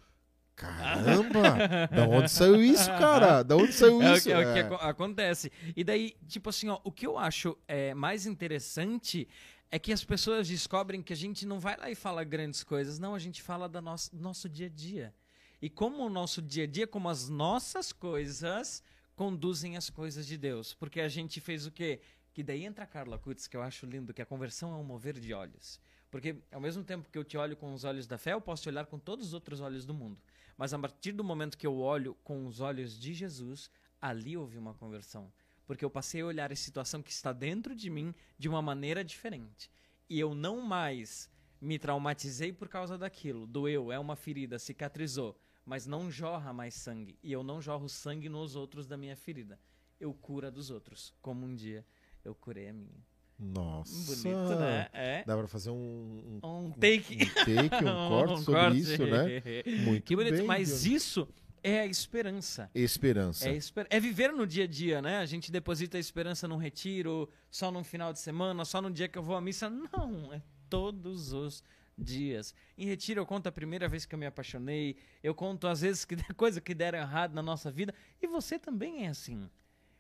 Caramba! da onde saiu isso, cara? Da onde saiu É o isso? que, é o que É. aco- acontece. E daí, tipo assim, ó, o que eu acho é, mais interessante é que as pessoas descobrem que a gente não vai lá e fala grandes coisas, não, a gente fala da nosso, do nosso dia a dia. E como o nosso dia a dia, como as nossas coisas conduzem as coisas de Deus. Porque a gente fez o quê? Que daí entra a Carla Kutz, que eu acho lindo, que a conversão é um mover de olhos. Porque ao mesmo tempo que eu te olho com os olhos da fé, eu posso te olhar com todos os outros olhos do mundo. Mas a partir do momento que eu olho com os olhos de Jesus, ali houve uma conversão. Porque eu passei a olhar a situação que está dentro de mim de uma maneira diferente. E eu não mais me traumatizei por causa daquilo. Doeu, é uma ferida, cicatrizou. Mas não jorra mais sangue. E eu não jorro sangue nos outros da minha ferida. Eu curo a dos outros. Como um dia eu curei a minha. Nossa. Bonito, né? É. Dá pra fazer um, um, Um take. um take, <laughs> um corte sobre corte. isso, né? <laughs> Muito Que bonito. bem, Mas isso é a esperança. Esperança. É, esper- é viver no dia a dia, né? A gente deposita a esperança num retiro, só num final de semana, só no dia que eu vou à missa. Não, é todos os dias. Em retiro eu conto a primeira vez que eu me apaixonei, eu conto às vezes que <laughs> coisa que deram errado na nossa vida, e você também é assim.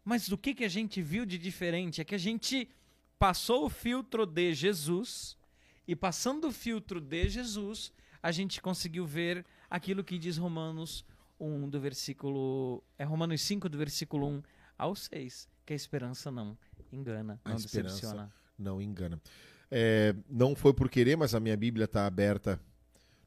Mas o que, que a gente viu de diferente é que a gente passou o filtro de Jesus, e passando o filtro de Jesus, a gente conseguiu ver aquilo que diz Romanos 1 do versículo. É Romanos 5 do versículo 1 ao 6, que a esperança não engana, não decepciona. Não engana. É, não foi por querer, mas a minha Bíblia está aberta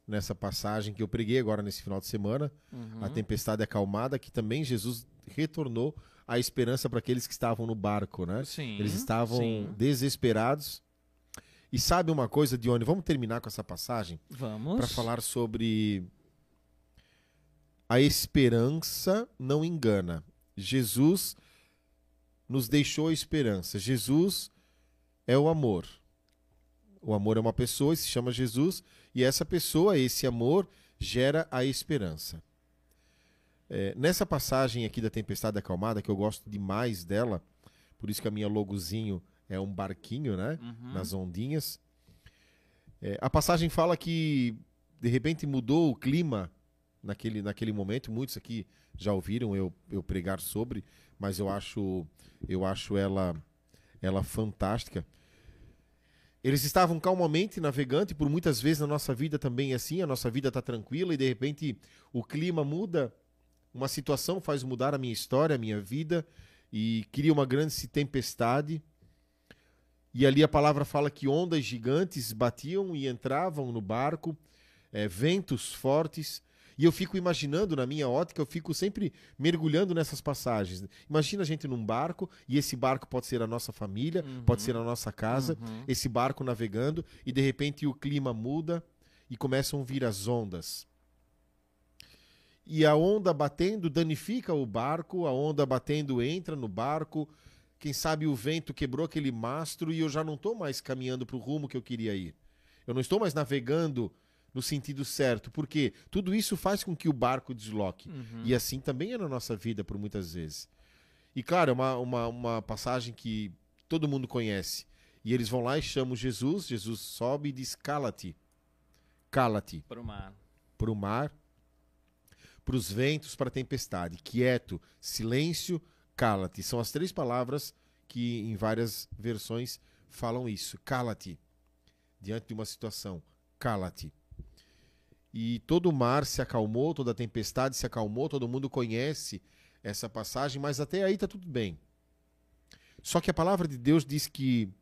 nessa passagem que eu preguei agora nesse final de semana. Uhum. A tempestade acalmada, que também Jesus retornou a esperança para aqueles que estavam no barco, né? Sim. Eles estavam sim. desesperados. E sabe uma coisa, Dione? Vamos terminar com essa passagem Vamos. para falar sobre a esperança não engana. Jesus nos deixou a esperança. Jesus é o amor. O amor é uma pessoa e se chama Jesus, e essa pessoa, esse amor, gera a esperança. É, nessa passagem aqui da Tempestade Acalmada, que eu gosto demais dela, por isso que a minha logozinho é um barquinho, né? Uhum. nas ondinhas. É, a passagem fala que de repente mudou o clima naquele, naquele momento. Muitos aqui já ouviram eu, eu pregar sobre, mas eu acho eu acho ela ela fantástica. Eles estavam calmamente navegando e por muitas vezes na nossa vida também é assim. A nossa vida está tranquila e de repente o clima muda, uma situação faz mudar a minha história, a minha vida e cria uma grande tempestade. E ali a palavra fala que ondas gigantes batiam e entravam no barco, eh, ventos fortes. E eu fico imaginando, na minha ótica, eu fico sempre mergulhando nessas passagens. Imagina a gente num barco, e esse barco pode ser a nossa família, pode ser a nossa casa, Uhum. esse barco navegando, e de repente o clima muda e começam a vir as ondas. E a onda batendo danifica o barco, a onda batendo entra no barco, quem sabe o vento quebrou aquele mastro e eu já não estou mais caminhando para o rumo que eu queria ir. Eu não estou mais navegando no sentido certo, porque tudo isso faz com que o barco desloque. Uhum. E assim também é na nossa vida, por muitas vezes. E claro, é uma, uma, uma passagem que todo mundo conhece. E eles vão lá e chamam Jesus, Jesus sobe e diz: cala-te, cala-te Pro mar. para o mar, para os ventos, para a tempestade. Quieto, silêncio, cala-te. São as três palavras que em várias versões falam isso. Cala-te. Diante de uma situação, cala-te. e todo o mar se acalmou, toda a tempestade se acalmou, todo mundo conhece essa passagem, mas até aí está tudo bem. Só que a palavra de Deus diz que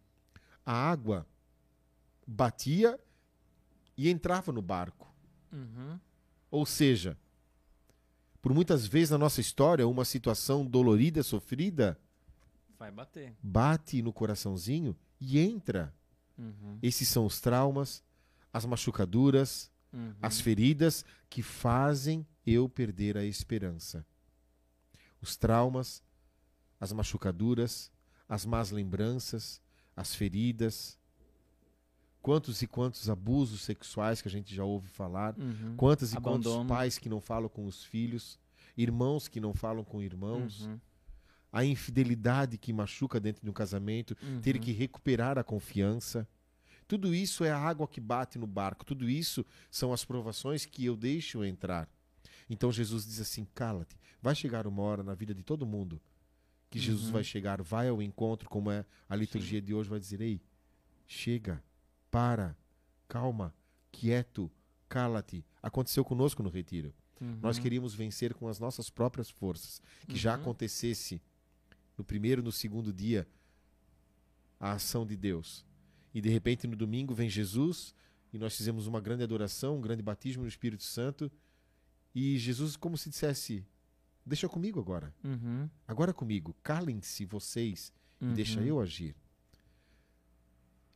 a água batia e entrava no barco. Uhum. Ou seja, por muitas vezes na nossa história, uma situação dolorida, sofrida, Vai bater. bate no coraçãozinho e entra. Uhum. Esses são os traumas, as machucaduras, Uhum. as feridas que fazem eu perder a esperança. Os traumas, as machucaduras, as más lembranças, as feridas. Quantos e quantos abusos sexuais que a gente já ouve falar, Uhum. quantos e quantos Abandono. pais que não falam com os filhos, irmãos que não falam com irmãos, Uhum. a infidelidade que machuca dentro de um casamento, ter Uhum. que recuperar a confiança. Tudo isso é a água que bate no barco, tudo isso são as provações que eu deixo entrar. Então Jesus diz assim: cala-te. Vai chegar uma hora na vida de todo mundo que Jesus Uhum. vai chegar, vai ao encontro, como é a liturgia de hoje, vai dizer: ei, chega, para, calma, quieto, cala-te. Aconteceu conosco no retiro. Uhum. Nós queríamos vencer com as nossas próprias forças. Que já Uhum. acontecesse no primeiro, no segundo dia, a ação de Deus. E de repente no domingo vem Jesus e nós fizemos uma grande adoração, um grande batismo no Espírito Santo. E Jesus, como se dissesse: Deixa comigo agora. Uhum. Agora comigo. Calem-se vocês e deixa Uhum. eu agir.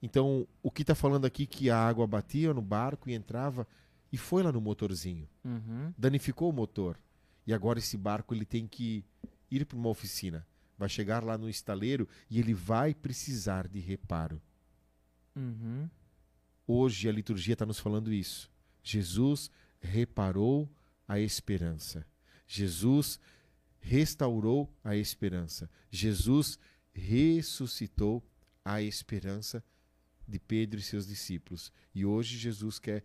Então, o que está falando aqui que a água batia no barco e entrava e foi lá no motorzinho Uhum. danificou o motor. E agora esse barco ele tem que ir para uma oficina. Vai chegar lá no estaleiro e ele vai precisar de reparo. Uhum. Hoje a liturgia está nos falando isso. Jesus reparou a esperança. Jesus restaurou a esperança. Jesus ressuscitou a esperança de Pedro e seus discípulos. E hoje Jesus quer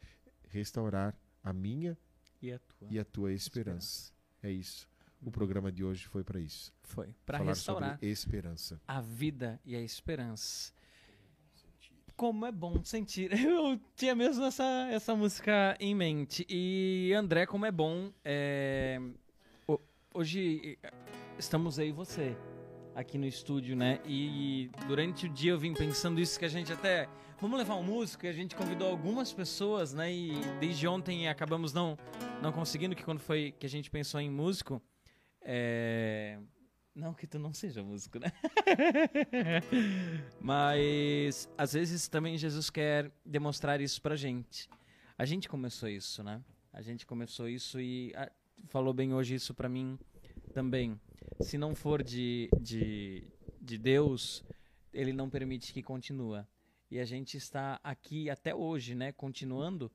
restaurar a minha E a tua? e a tua esperança. É isso. O programa de hoje foi para isso. Foi. Para restaurar sobre esperança. a vida e a esperança. Como é bom sentir. <laughs> Eu tinha mesmo essa, essa música em mente. E André, como é bom. é, ho- Hoje eh, estamos aí você aqui no estúdio, né? E durante o dia eu vim pensando isso que a gente até vamos levar um músico e a gente convidou algumas pessoas, né? E desde ontem acabamos não não conseguindo que quando foi que a gente pensou em músico, é... não que tu não seja músico, né? <laughs> Mas às vezes também Jesus quer demonstrar isso pra gente. A gente começou isso, né? A gente começou isso e ah, falou bem hoje isso pra mim também. Se não for de, de, de Deus, ele não permite que continua. E a gente está aqui até hoje, né? Continuando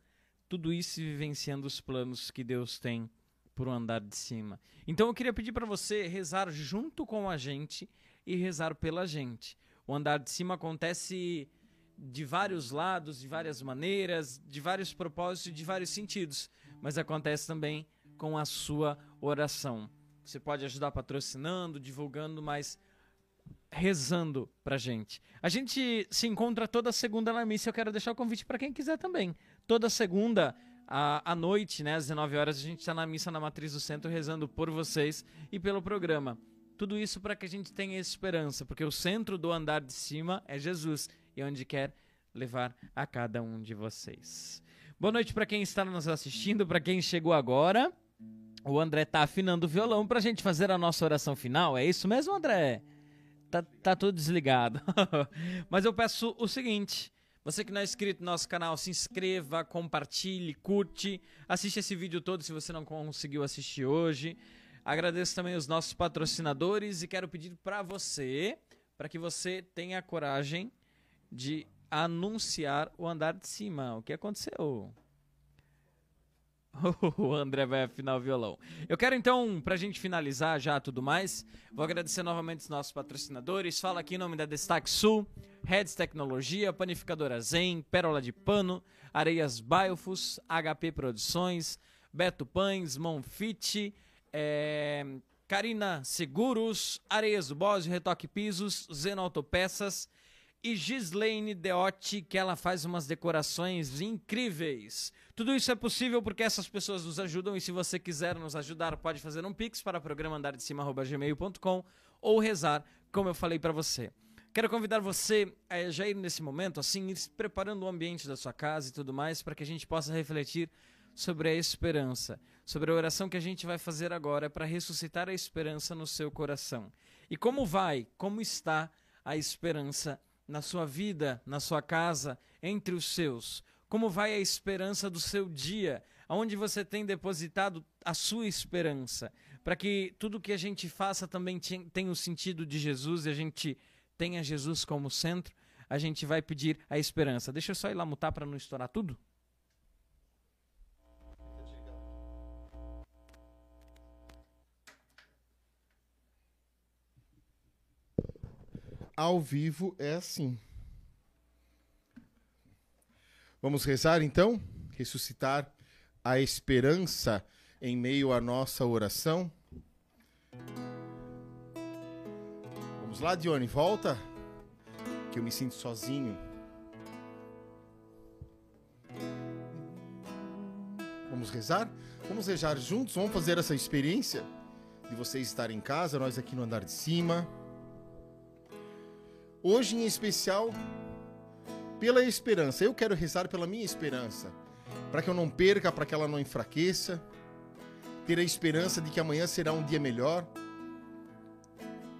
tudo isso e vivenciando os planos que Deus tem por um andar de cima. Então eu queria pedir para você rezar junto com a gente e rezar pela gente. O andar de cima acontece de vários lados, de várias maneiras, de vários propósitos, de vários sentidos, mas acontece também com a sua oração. Você pode ajudar patrocinando, divulgando, mas rezando pra gente. A gente se encontra toda segunda na missa. Eu quero deixar o convite para quem quiser também. Toda segunda à, noite, né, às 19 horas, a gente está na missa na Matriz do Centro rezando por vocês e pelo programa. Tudo isso para que a gente tenha esperança, porque o centro do andar de cima é Jesus e onde quer levar a cada um de vocês. Boa noite para quem está nos assistindo, para quem chegou agora. O André tá afinando o violão pra gente fazer a nossa oração final. É isso mesmo, André? Tá, tá tudo desligado. <laughs> Mas eu peço o seguinte: você que não é inscrito no nosso canal, se inscreva, compartilhe, curte, assiste esse vídeo todo se você não conseguiu assistir hoje. Agradeço também os nossos patrocinadores e quero pedir para você, para que você tenha coragem de anunciar o andar de cima. O que aconteceu? <laughs> O André vai afinar o violão. Eu quero então, pra gente finalizar já tudo mais, vou agradecer novamente os nossos patrocinadores. Fala aqui em nome da Destaque Sul, Reds Tecnologia, Panificadora Zen, Pérola de Pano, Areias Biofus, HP Produções, Beto Pães, Monfit, é, Carina Seguros, Areias do Bósio, Retoque Pisos, Zeno Autopeças e Gislaine Deotti, que ela faz umas decorações incríveis. Tudo isso é possível porque essas pessoas nos ajudam e se você quiser nos ajudar, pode fazer um pix para programa andar de cima@gmail.com ou rezar, como eu falei para você. Quero convidar você a já ir nesse momento, assim, ir preparando o ambiente da sua casa e tudo mais, para que a gente possa refletir sobre a esperança, sobre a oração que a gente vai fazer agora para ressuscitar a esperança no seu coração. E como vai, como está a esperança na sua vida, na sua casa, entre os seus? Como vai a esperança do seu dia? Aonde você tem depositado a sua esperança? Para que tudo que a gente faça também tenha o sentido de Jesus e a gente tenha Jesus como centro, a gente vai pedir a esperança. Deixa eu só ir lá mutar para não estourar tudo. Ao vivo é assim. Vamos rezar então? Ressuscitar a esperança em meio à nossa oração? Vamos lá, Dione, volta. Que eu me sinto sozinho. Vamos rezar? Vamos rezar juntos? Vamos fazer essa experiência de vocês estarem em casa, nós aqui no andar de cima. Hoje em especial, pela esperança. Eu quero rezar pela minha esperança, para que eu não perca, para que ela não enfraqueça. Ter a esperança de que amanhã será um dia melhor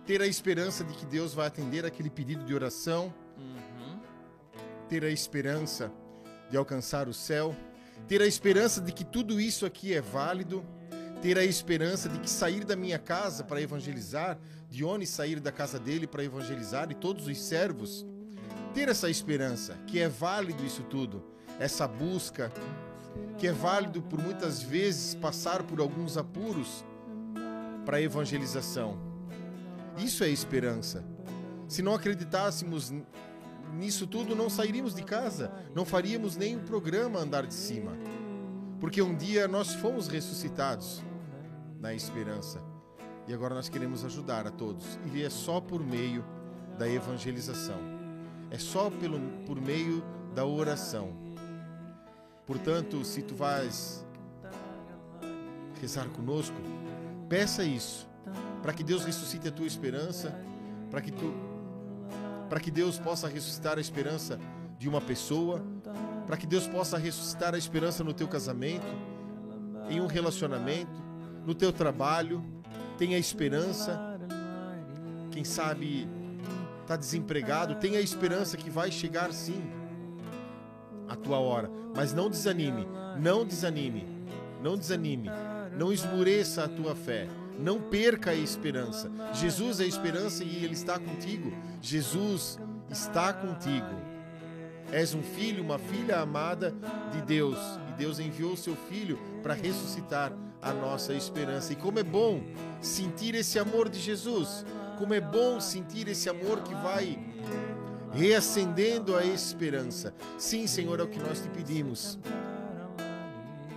ter a esperança de que Deus vai atender aquele pedido de oração, uhum. ter a esperança de alcançar o céu, ter a esperança de que tudo isso aqui é válido, ter a esperança de que sair da minha casa para evangelizar, Dione sair da casa dele para evangelizar e todos os servos, ter essa esperança que é válido isso tudo, essa busca, que é válido por muitas vezes passar por alguns apuros para a evangelização isso é esperança. Se não acreditássemos nisso tudo, não sairíamos de casa, não faríamos nem o programa andar de cima. Porque um dia nós fomos ressuscitados na esperança. E agora nós queremos ajudar a todos. E é só por meio da evangelização. É só pelo, por meio da oração. Portanto, se tu vais rezar conosco, peça isso para que Deus ressuscite a tua esperança, para que tu para que Deus possa ressuscitar a esperança de uma pessoa, para que Deus possa ressuscitar a esperança no teu casamento, em um relacionamento, no teu trabalho, tenha esperança. Quem sabe está desempregado, tenha esperança que vai chegar sim a tua hora, mas não desanime, não desanime, não desanime, não esmureça a tua fé. Não perca a esperança. Jesus é a esperança e Ele está contigo. Jesus está contigo. És um filho, uma filha amada de Deus. E Deus enviou seu filho para ressuscitar a nossa esperança. E como é bom sentir esse amor de Jesus. Como é bom sentir esse amor que vai reacendendo a esperança. Sim, Senhor, é o que nós te pedimos.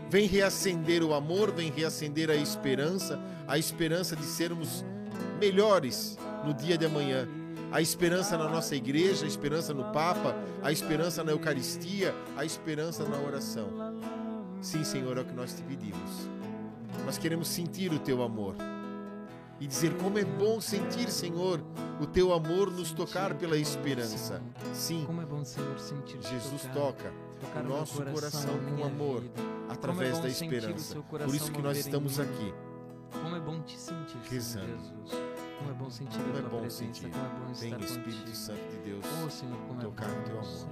Vem reacender o amor, vem reacender a esperança, a esperança de sermos melhores no dia de amanhã. A esperança na nossa igreja, a esperança no Papa, a esperança na Eucaristia, a esperança na oração. Sim, Senhor, é o que nós te pedimos. Nós queremos sentir o teu amor e dizer como é bom sentir, Senhor, o teu amor nos tocar pela esperança. Sim, como é bom, Senhor, sentir Jesus toca o nosso coração com amor através é da esperança. Por isso que nós estamos aqui. Como é bom te sentir, rezando. Jesus. Como é bom sentir como a é tua bom presença, sentir. como é bom Vem estar Espírito contigo. Santo de Deus Oh, Senhor, como tocar é bom, o teu amor.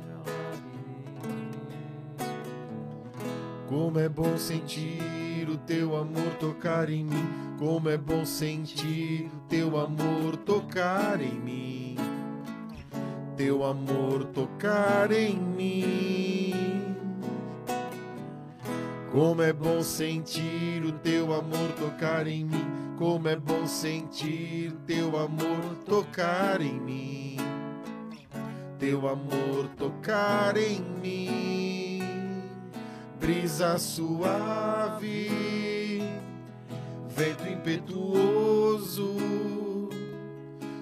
Como é bom sentir teu amor tocar em mim. Como é bom sentir teu amor tocar em mim. Teu amor tocar em mim. Como é bom sentir o teu amor tocar em mim. Como é bom sentir teu amor tocar em mim. Teu amor tocar em mim. Brisa suave, vento impetuoso,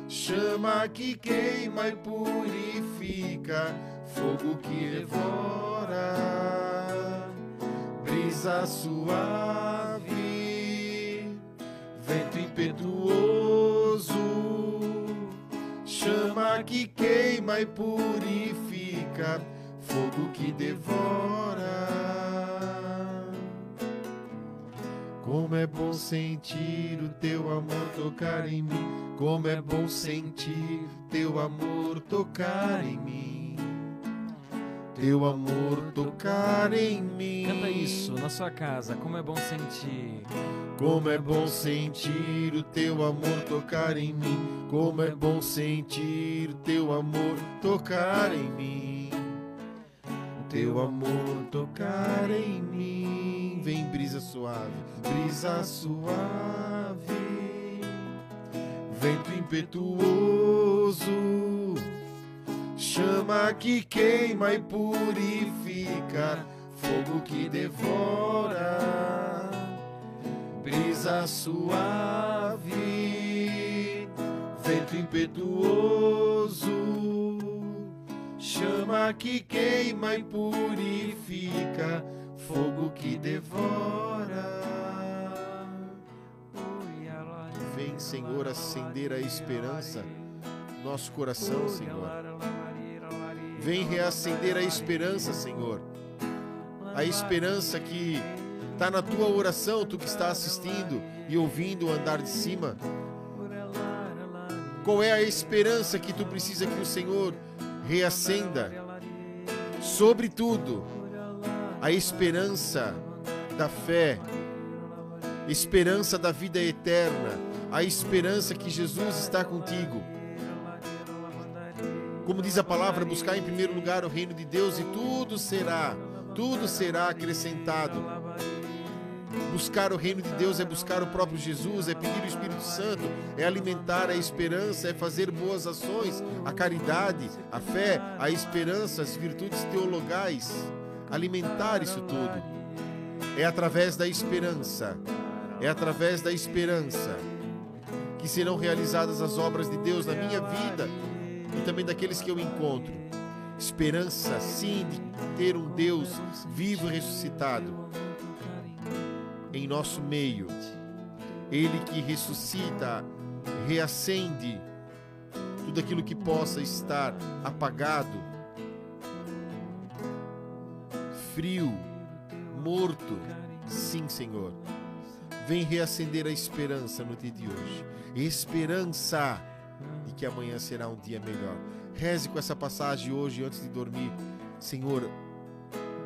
chama que queima e purifica, fogo que devora, brisa suave, vento impetuoso, chama que queima e purifica, fogo que devora. Como é bom sentir o teu amor tocar em mim. Como é bom sentir teu amor tocar em mim. Teu amor tocar em mim. Canta isso na sua casa. Como é bom sentir. Como é bom sentir o teu amor tocar em mim. Como é bom sentir o teu amor tocar em mim. Teu amor tocar em mim. Vem brisa suave, brisa suave, vento impetuoso, chama que queima e purifica, fogo que devora, brisa suave, vento impetuoso, chama que queima e purifica fogo que devora. Vem, Senhor, acender a esperança no nosso coração, Senhor. Vem reacender a esperança, Senhor. A esperança que está na tua oração, tu que está assistindo e ouvindo o andar de cima. Qual é a esperança que tu precisa que o Senhor reacenda? Sobretudo, a esperança da fé, esperança da vida eterna, a esperança que Jesus está contigo. Como diz a palavra, buscar em primeiro lugar o reino de Deus e tudo será, tudo será acrescentado. Buscar o reino de Deus é buscar o próprio Jesus, é pedir o Espírito Santo, é alimentar a esperança, é fazer boas ações, a caridade, a fé, a esperança, as virtudes teologais alimentar isso tudo. É através da esperança, é através da esperança que serão realizadas as obras de Deus na minha vida e também daqueles que eu encontro. Esperança, sim, de ter um Deus vivo e ressuscitado em nosso meio. Ele que ressuscita, reacende tudo aquilo que possa estar apagado frio, morto. Sim, Senhor. Vem reacender a esperança no dia de hoje. Esperança de que amanhã será um dia melhor. Reze com essa passagem hoje antes de dormir. Senhor,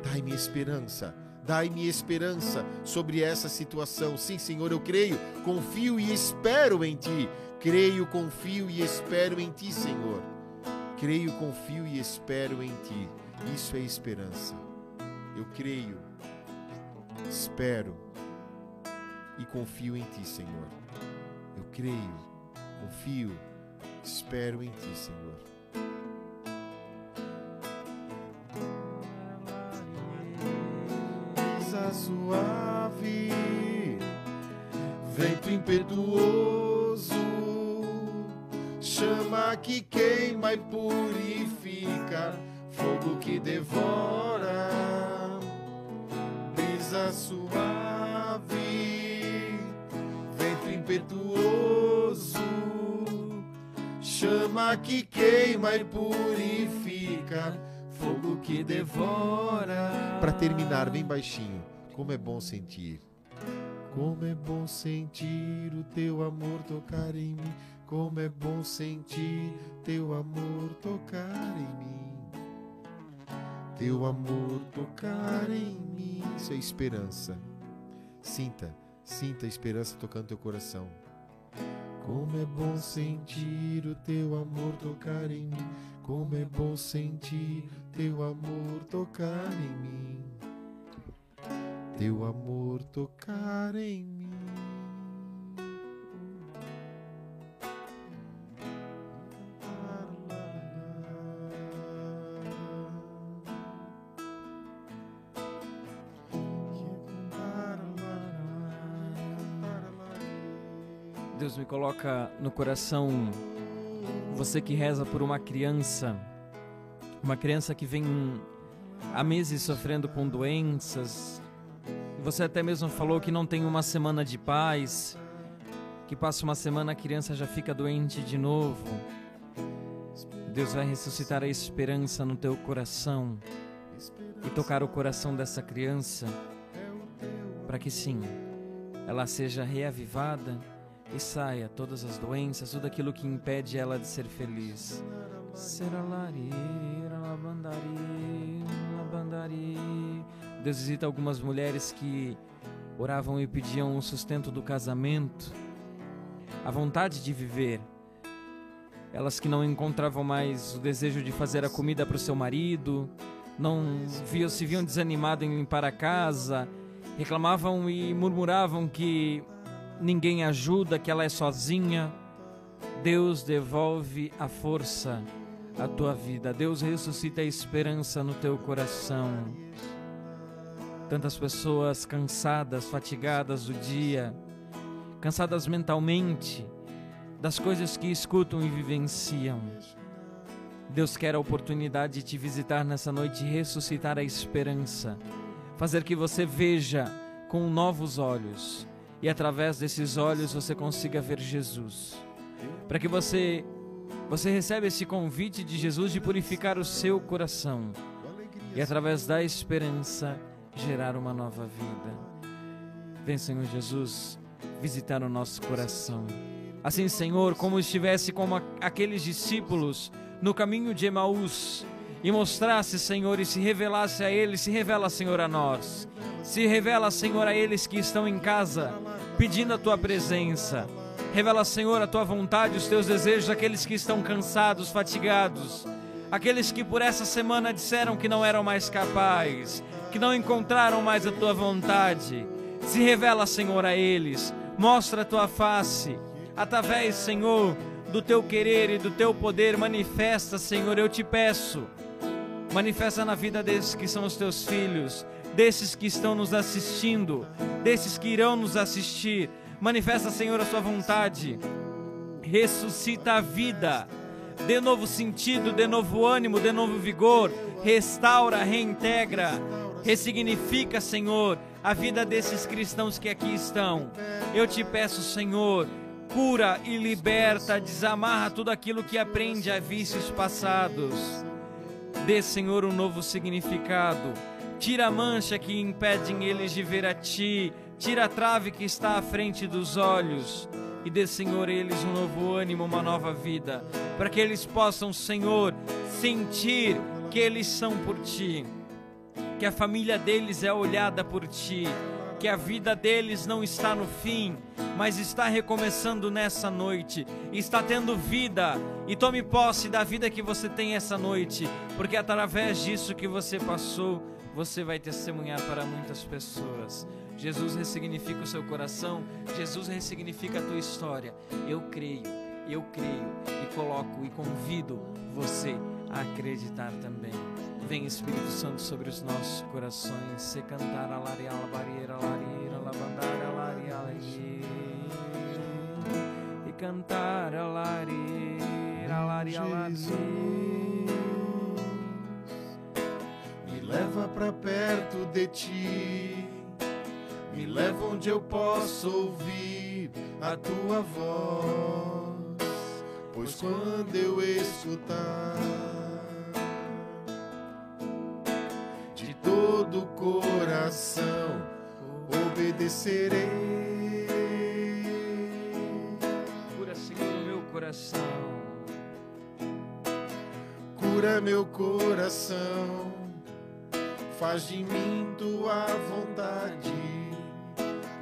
dai-me esperança. Dai-me esperança sobre essa situação. Sim, Senhor, eu creio, confio e espero em Ti. Creio, confio e espero em Ti, Senhor. Creio, confio e espero em Ti. Isso é esperança. Eu creio, espero e confio em Ti, Senhor. Eu creio, confio, espero em Ti, Senhor. Suave, vento impetuoso, chama que queima e purifica, fogo que devora brisa suave, vento impetuoso, chama que queima e purifica, fogo que devora. Para terminar, bem baixinho, como é bom sentir. Como é bom sentir o teu amor tocar em mim. Como é bom sentir teu amor tocar em mim teu amor tocar em mim. Isso é esperança. Sinta, sinta a esperança tocando teu coração. Como é bom sentir o teu amor tocar em mim. Como é bom sentir teu amor tocar em mim. Teu amor tocar em mim. Deus me coloca no coração Você que reza por uma criança, uma criança que vem há meses sofrendo com doenças. Você até mesmo falou que não tem uma semana de paz, que passa uma semana a criança já fica doente de novo. Deus vai ressuscitar a esperança no teu coração e tocar o coração dessa criança para que sim, ela seja reavivada e saia todas as doenças, tudo aquilo que impede ela de ser feliz. Deus visita algumas mulheres que oravam e pediam o sustento do casamento, a vontade de viver. Elas que não encontravam mais o desejo de fazer a comida para o seu marido, não viam, se viam desanimadas em limpar a casa, reclamavam e murmuravam que ninguém ajuda, que ela é sozinha. Deus devolve a força à tua vida. Deus ressuscita a esperança no teu coração. Tantas pessoas cansadas, fatigadas do dia, cansadas mentalmente das coisas que escutam e vivenciam. Deus quer a oportunidade de te visitar nessa noite e ressuscitar a esperança, fazer que você veja com novos olhos e através desses olhos você consiga ver Jesus. Para que você você receba esse convite de Jesus de purificar o seu coração e através da esperança gerar uma nova vida. Vem, Senhor Jesus, visitar o nosso coração. Assim, Senhor, como estivesse como aqueles discípulos no caminho de Emaús e mostrasse, Senhor, e se revelasse a eles, se revela, Senhor, a nós. Se revela, Senhor, a eles que estão em casa pedindo a tua presença. Revela, Senhor, a tua vontade, os teus desejos, aqueles que estão cansados, fatigados, aqueles que por essa semana disseram que não eram mais capazes, que não encontraram mais a tua vontade. Se revela, Senhor, a eles. Mostra a tua face. Através, Senhor, do teu querer e do teu poder, manifesta, Senhor, eu te peço. Manifesta na vida desses que são os teus filhos, desses que estão nos assistindo, desses que irão nos assistir. Manifesta, Senhor, a sua vontade. Ressuscita a vida. Dê novo sentido, dê novo ânimo, dê novo vigor. Restaura, reintegra, ressignifica, Senhor, a vida desses cristãos que aqui estão. Eu te peço, Senhor, cura e liberta, desamarra tudo aquilo que aprende a vícios passados. Dê, Senhor, um novo significado. Tira a mancha que impedem eles de ver a Ti. Tira a trave que está à frente dos olhos. E dê, Senhor, eles um novo ânimo, uma nova vida. Para que eles possam, Senhor, sentir que eles são por Ti. Que a família deles é olhada por Ti que a vida deles não está no fim, mas está recomeçando nessa noite, está tendo vida. E tome posse da vida que você tem essa noite, porque através disso que você passou, você vai testemunhar para muitas pessoas. Jesus ressignifica o seu coração, Jesus ressignifica a tua história. Eu creio, eu creio e coloco e convido você a acreditar também. Vem Espírito Santo sobre os nossos corações, se cantar a laria, a barreira, a laria, e cantar a laria, a Me leva pra perto de ti, me leva onde eu posso ouvir a tua voz, pois quando eu escutar coração obedecerei. Cura, Senhor, meu coração. Cura meu coração. Faz de mim tua vontade,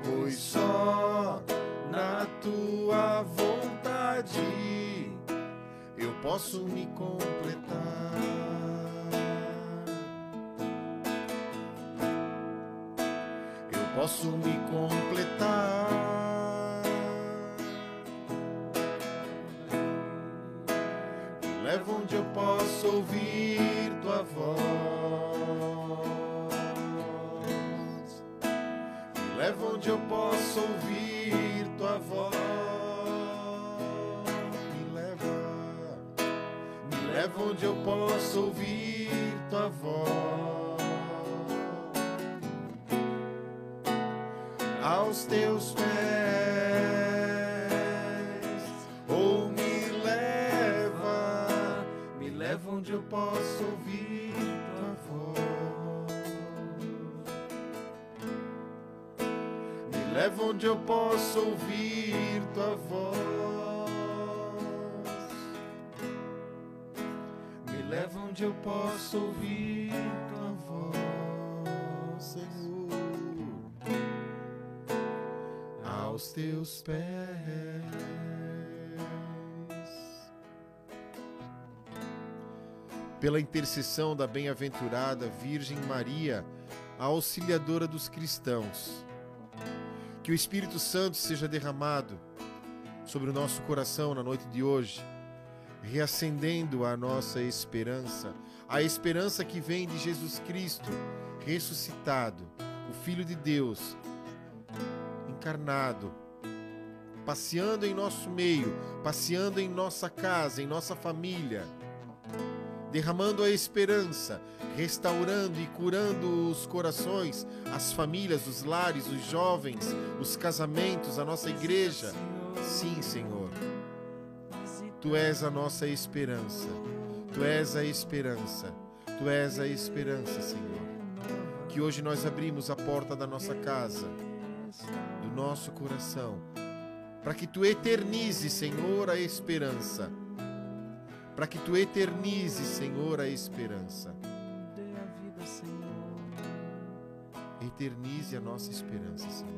pois só na tua vontade eu posso me completar. Posso me completar. Me leva onde eu posso ouvir tua voz. Me leva onde eu posso ouvir tua voz. Me leva. leva onde eu posso ouvir tua voz. Aos teus pés, ou me leva, me leva onde eu posso ouvir tua voz. Me leva onde eu posso ouvir tua voz. Me leva onde eu posso ouvir tua voz, Senhor. Aos teus pés. Pela intercessão da bem-aventurada Virgem Maria, a auxiliadora dos cristãos, que o Espírito Santo seja derramado sobre o nosso coração na noite de hoje, reacendendo a nossa esperança, a esperança que vem de Jesus Cristo ressuscitado, o Filho de Deus, encarnado, passeando em nosso meio, passeando em nossa casa, em nossa família, derramando a esperança, restaurando e curando os corações, as famílias, os lares, os jovens, os casamentos, a nossa igreja. Sim, Senhor. Tu és a nossa esperança. Tu és a esperança. Tu és a esperança, Senhor. Que hoje nós abrimos a porta da nossa casa, do nosso coração, para que tu eternizes, Senhor, a esperança. Para que tu eternizes, Senhor, a esperança. Eternize a nossa esperança, Senhor.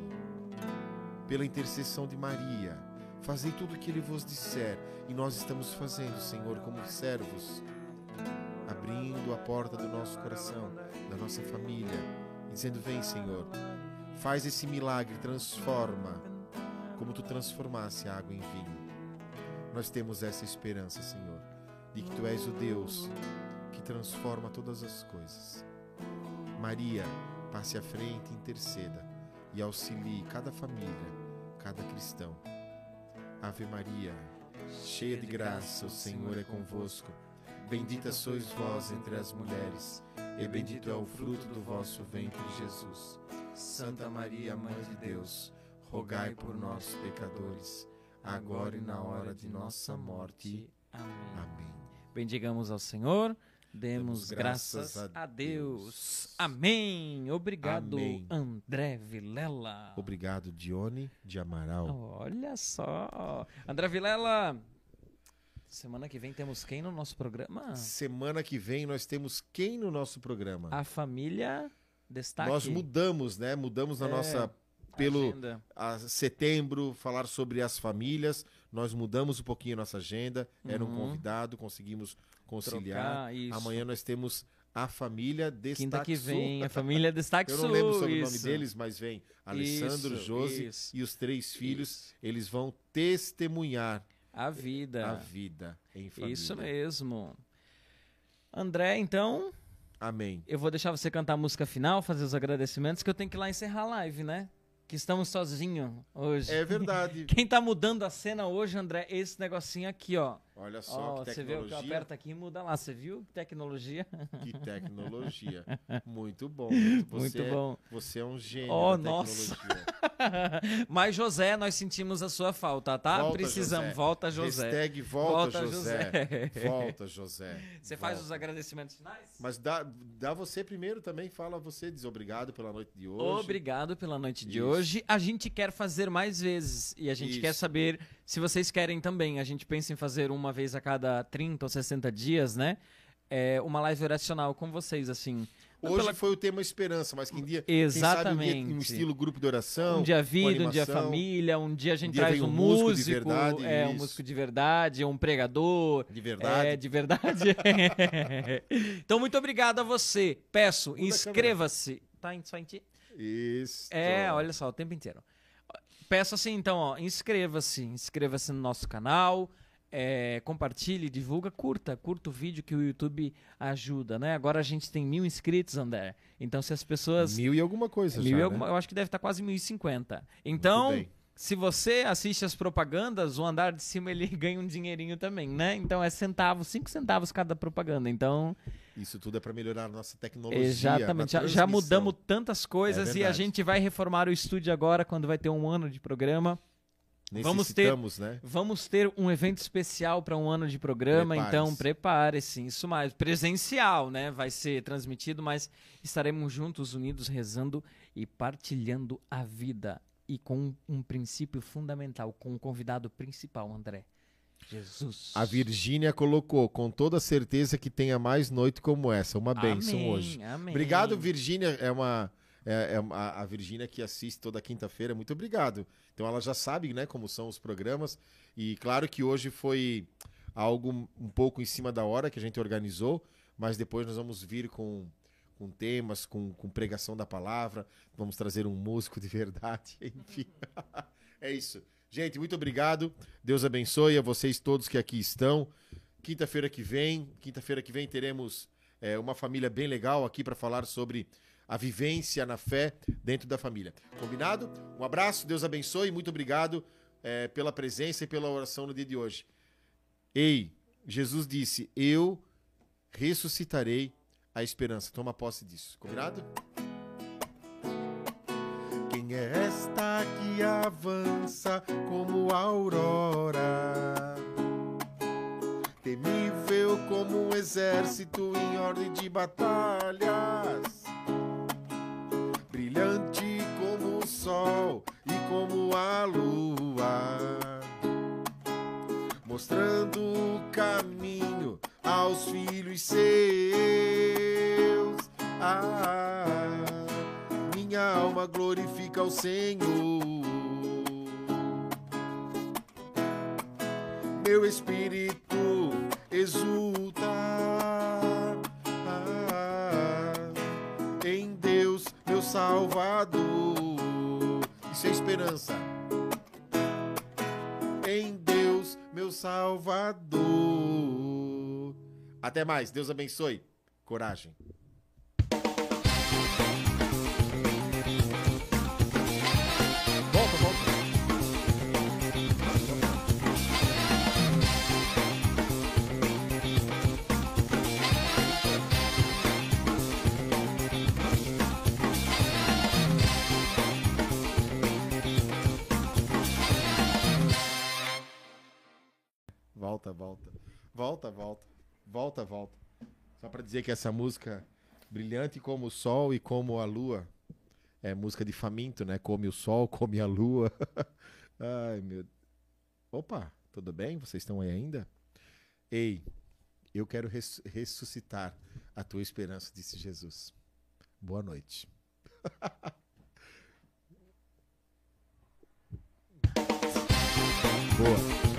Pela intercessão de Maria, fazei tudo o que ele vos disser, e nós estamos fazendo, Senhor, como servos, abrindo a porta do nosso coração, da nossa família, dizendo: Vem, Senhor, faz esse milagre, transforma, como tu transformasse água em vinho. Nós temos essa esperança, Senhor, de que tu és o Deus que transforma todas as coisas. Maria, passe à frente interceda e auxilie cada família, cada cristão. Ave Maria, cheia de graça, o Senhor é convosco. Bendita sois vós entre as mulheres, e bendito é o fruto do vosso ventre, Jesus. Santa Maria, Mãe de Deus, rogai por nós, pecadores, agora e na hora de nossa morte. Amém. Amém. Bendigamos ao Senhor. Demos graças graças a a Deus. Deus. Amém. Obrigado, Amém. André Vilela. Obrigado, Dione de Amaral. Olha só. André Vilela, semana que vem temos quem no nosso programa? Semana que vem nós temos quem no nosso programa? A família Destaque. Nós mudamos, né? Mudamos na É, nossa pelo setembro falar sobre as famílias. Nós mudamos um pouquinho a nossa agenda. Era um Uhum. convidado, conseguimos conciliar. Trocar, isso. Amanhã nós temos a família Destaque Quinta que Sul. vem, a <laughs> família Destaque Eu não lembro sobre o nome isso. deles, mas vem Alessandro, Isso, Josi isso. e os três filhos. Isso. Eles vão testemunhar A vida. a vida em família. Isso mesmo. André, então, Amém. eu vou deixar você cantar a música final, fazer os agradecimentos, que eu tenho que ir lá encerrar a live, né? Que estamos sozinhos hoje. É verdade. <laughs> Quem tá mudando a cena hoje, André, é esse negocinho aqui, ó. Olha só Ó, que você vê o que eu tecnologia. aperto aqui e muda lá. Você viu? Que tecnologia. Que <laughs> tecnologia. Muito bom. Muito, Muito você, bom. Você é um gênio Oh, nossa. tecnologia. <laughs> Mas, José, nós sentimos a sua falta, tá? Volta, Precisamos. José. Volta, José. Hashtag volta, Volta, José. José. <laughs> Volta, José. Você faz Volta. os agradecimentos finais? Mas dá, dá você primeiro também, fala você, diz obrigado pela noite de hoje. Obrigado pela noite de Isso. hoje. A gente quer fazer mais vezes e a gente Isso. quer saber se vocês querem também. A gente pensa em fazer uma vez a cada 30 ou 60 dias, né? É, uma live oracional com vocês, assim. Hoje pela- foi o tema esperança, mas que dia, quem sabe um, dia, Exatamente. um estilo grupo de oração. Um dia vida, um dia família, um dia a gente dia traz um um músico de músico, verdade, é, um isso. músico de verdade, um pregador. De verdade. É, de verdade. <laughs> então, muito obrigado a você. Peço, Muda a inscreva-se. Tá só em ti? Isso. É, olha só, o tempo inteiro. Peço assim, então, ó, inscreva-se, inscreva-se no nosso canal, é, compartilhe, divulga, curta, curta o vídeo que o YouTube ajuda, né? Agora a gente tem mil inscritos, André. Então, se as pessoas Mil e alguma coisa Mil já, e alguma- né? Eu acho que deve estar quase 1.050. Então, bem. se você assiste as propagandas, o andar de cima ele <laughs> ganha um dinheirinho também, né? Então é centavos, cinco centavos cada propaganda. Então. Isso tudo é para melhorar a nossa tecnologia. Exatamente. Já, já, mudamos tantas coisas é e a gente vai reformar o estúdio agora quando vai ter um ano de programa. Vamos ter, né? vamos ter um evento especial para um ano de programa, prepare então prepare-se. Isso mais presencial, né? Vai ser transmitido, mas estaremos juntos, unidos, rezando e partilhando a vida e com um princípio fundamental, com o convidado principal, André. Jesus. A Virgínia colocou, com toda certeza que tenha mais noite como essa. Uma bênção hoje. Amém. Obrigado, Virgínia. É uma. É, é a, a Virgínia que assiste toda quinta-feira. Muito obrigado. Então ela já sabe, né, como são os programas. E claro que hoje foi algo um pouco em cima da hora que a gente organizou, mas depois nós vamos vir com com temas, com, com pregação da palavra. Vamos trazer um músico de verdade, <laughs> enfim. é isso. Gente, muito obrigado. Deus abençoe a vocês todos que aqui estão. Quinta-feira que vem, quinta-feira que vem teremos é, uma família bem legal aqui para falar sobre a vivência na fé dentro da família. Combinado? Um abraço, Deus abençoe, muito obrigado é, pela presença e pela oração no dia de hoje. Ei, Jesus disse: Eu ressuscitarei a esperança. Toma posse disso. Combinado? Quem é que avança como aurora? Temível como um exército em ordem de batalhas. Brilhante como o sol e como a lua. Mostrando o caminho aos filhos seus ah, minha alma glorifica o Senhor. Meu espírito exulta ah, em Deus, meu Salvador. Isso é esperança. Em Deus, meu Salvador. Até mais. Deus abençoe. Coragem. Volta, volta. Volta, volta. Volta, volta. Só para dizer que essa música brilhante como o sol e como a lua é música de faminto, né? Come o sol, <laughs> come a lua. Ai, meu. Opa, tudo bem? Vocês estão aí ainda? Ei, eu quero res ressuscitar a tua esperança, disse Jesus. Boa noite. <laughs> Boa.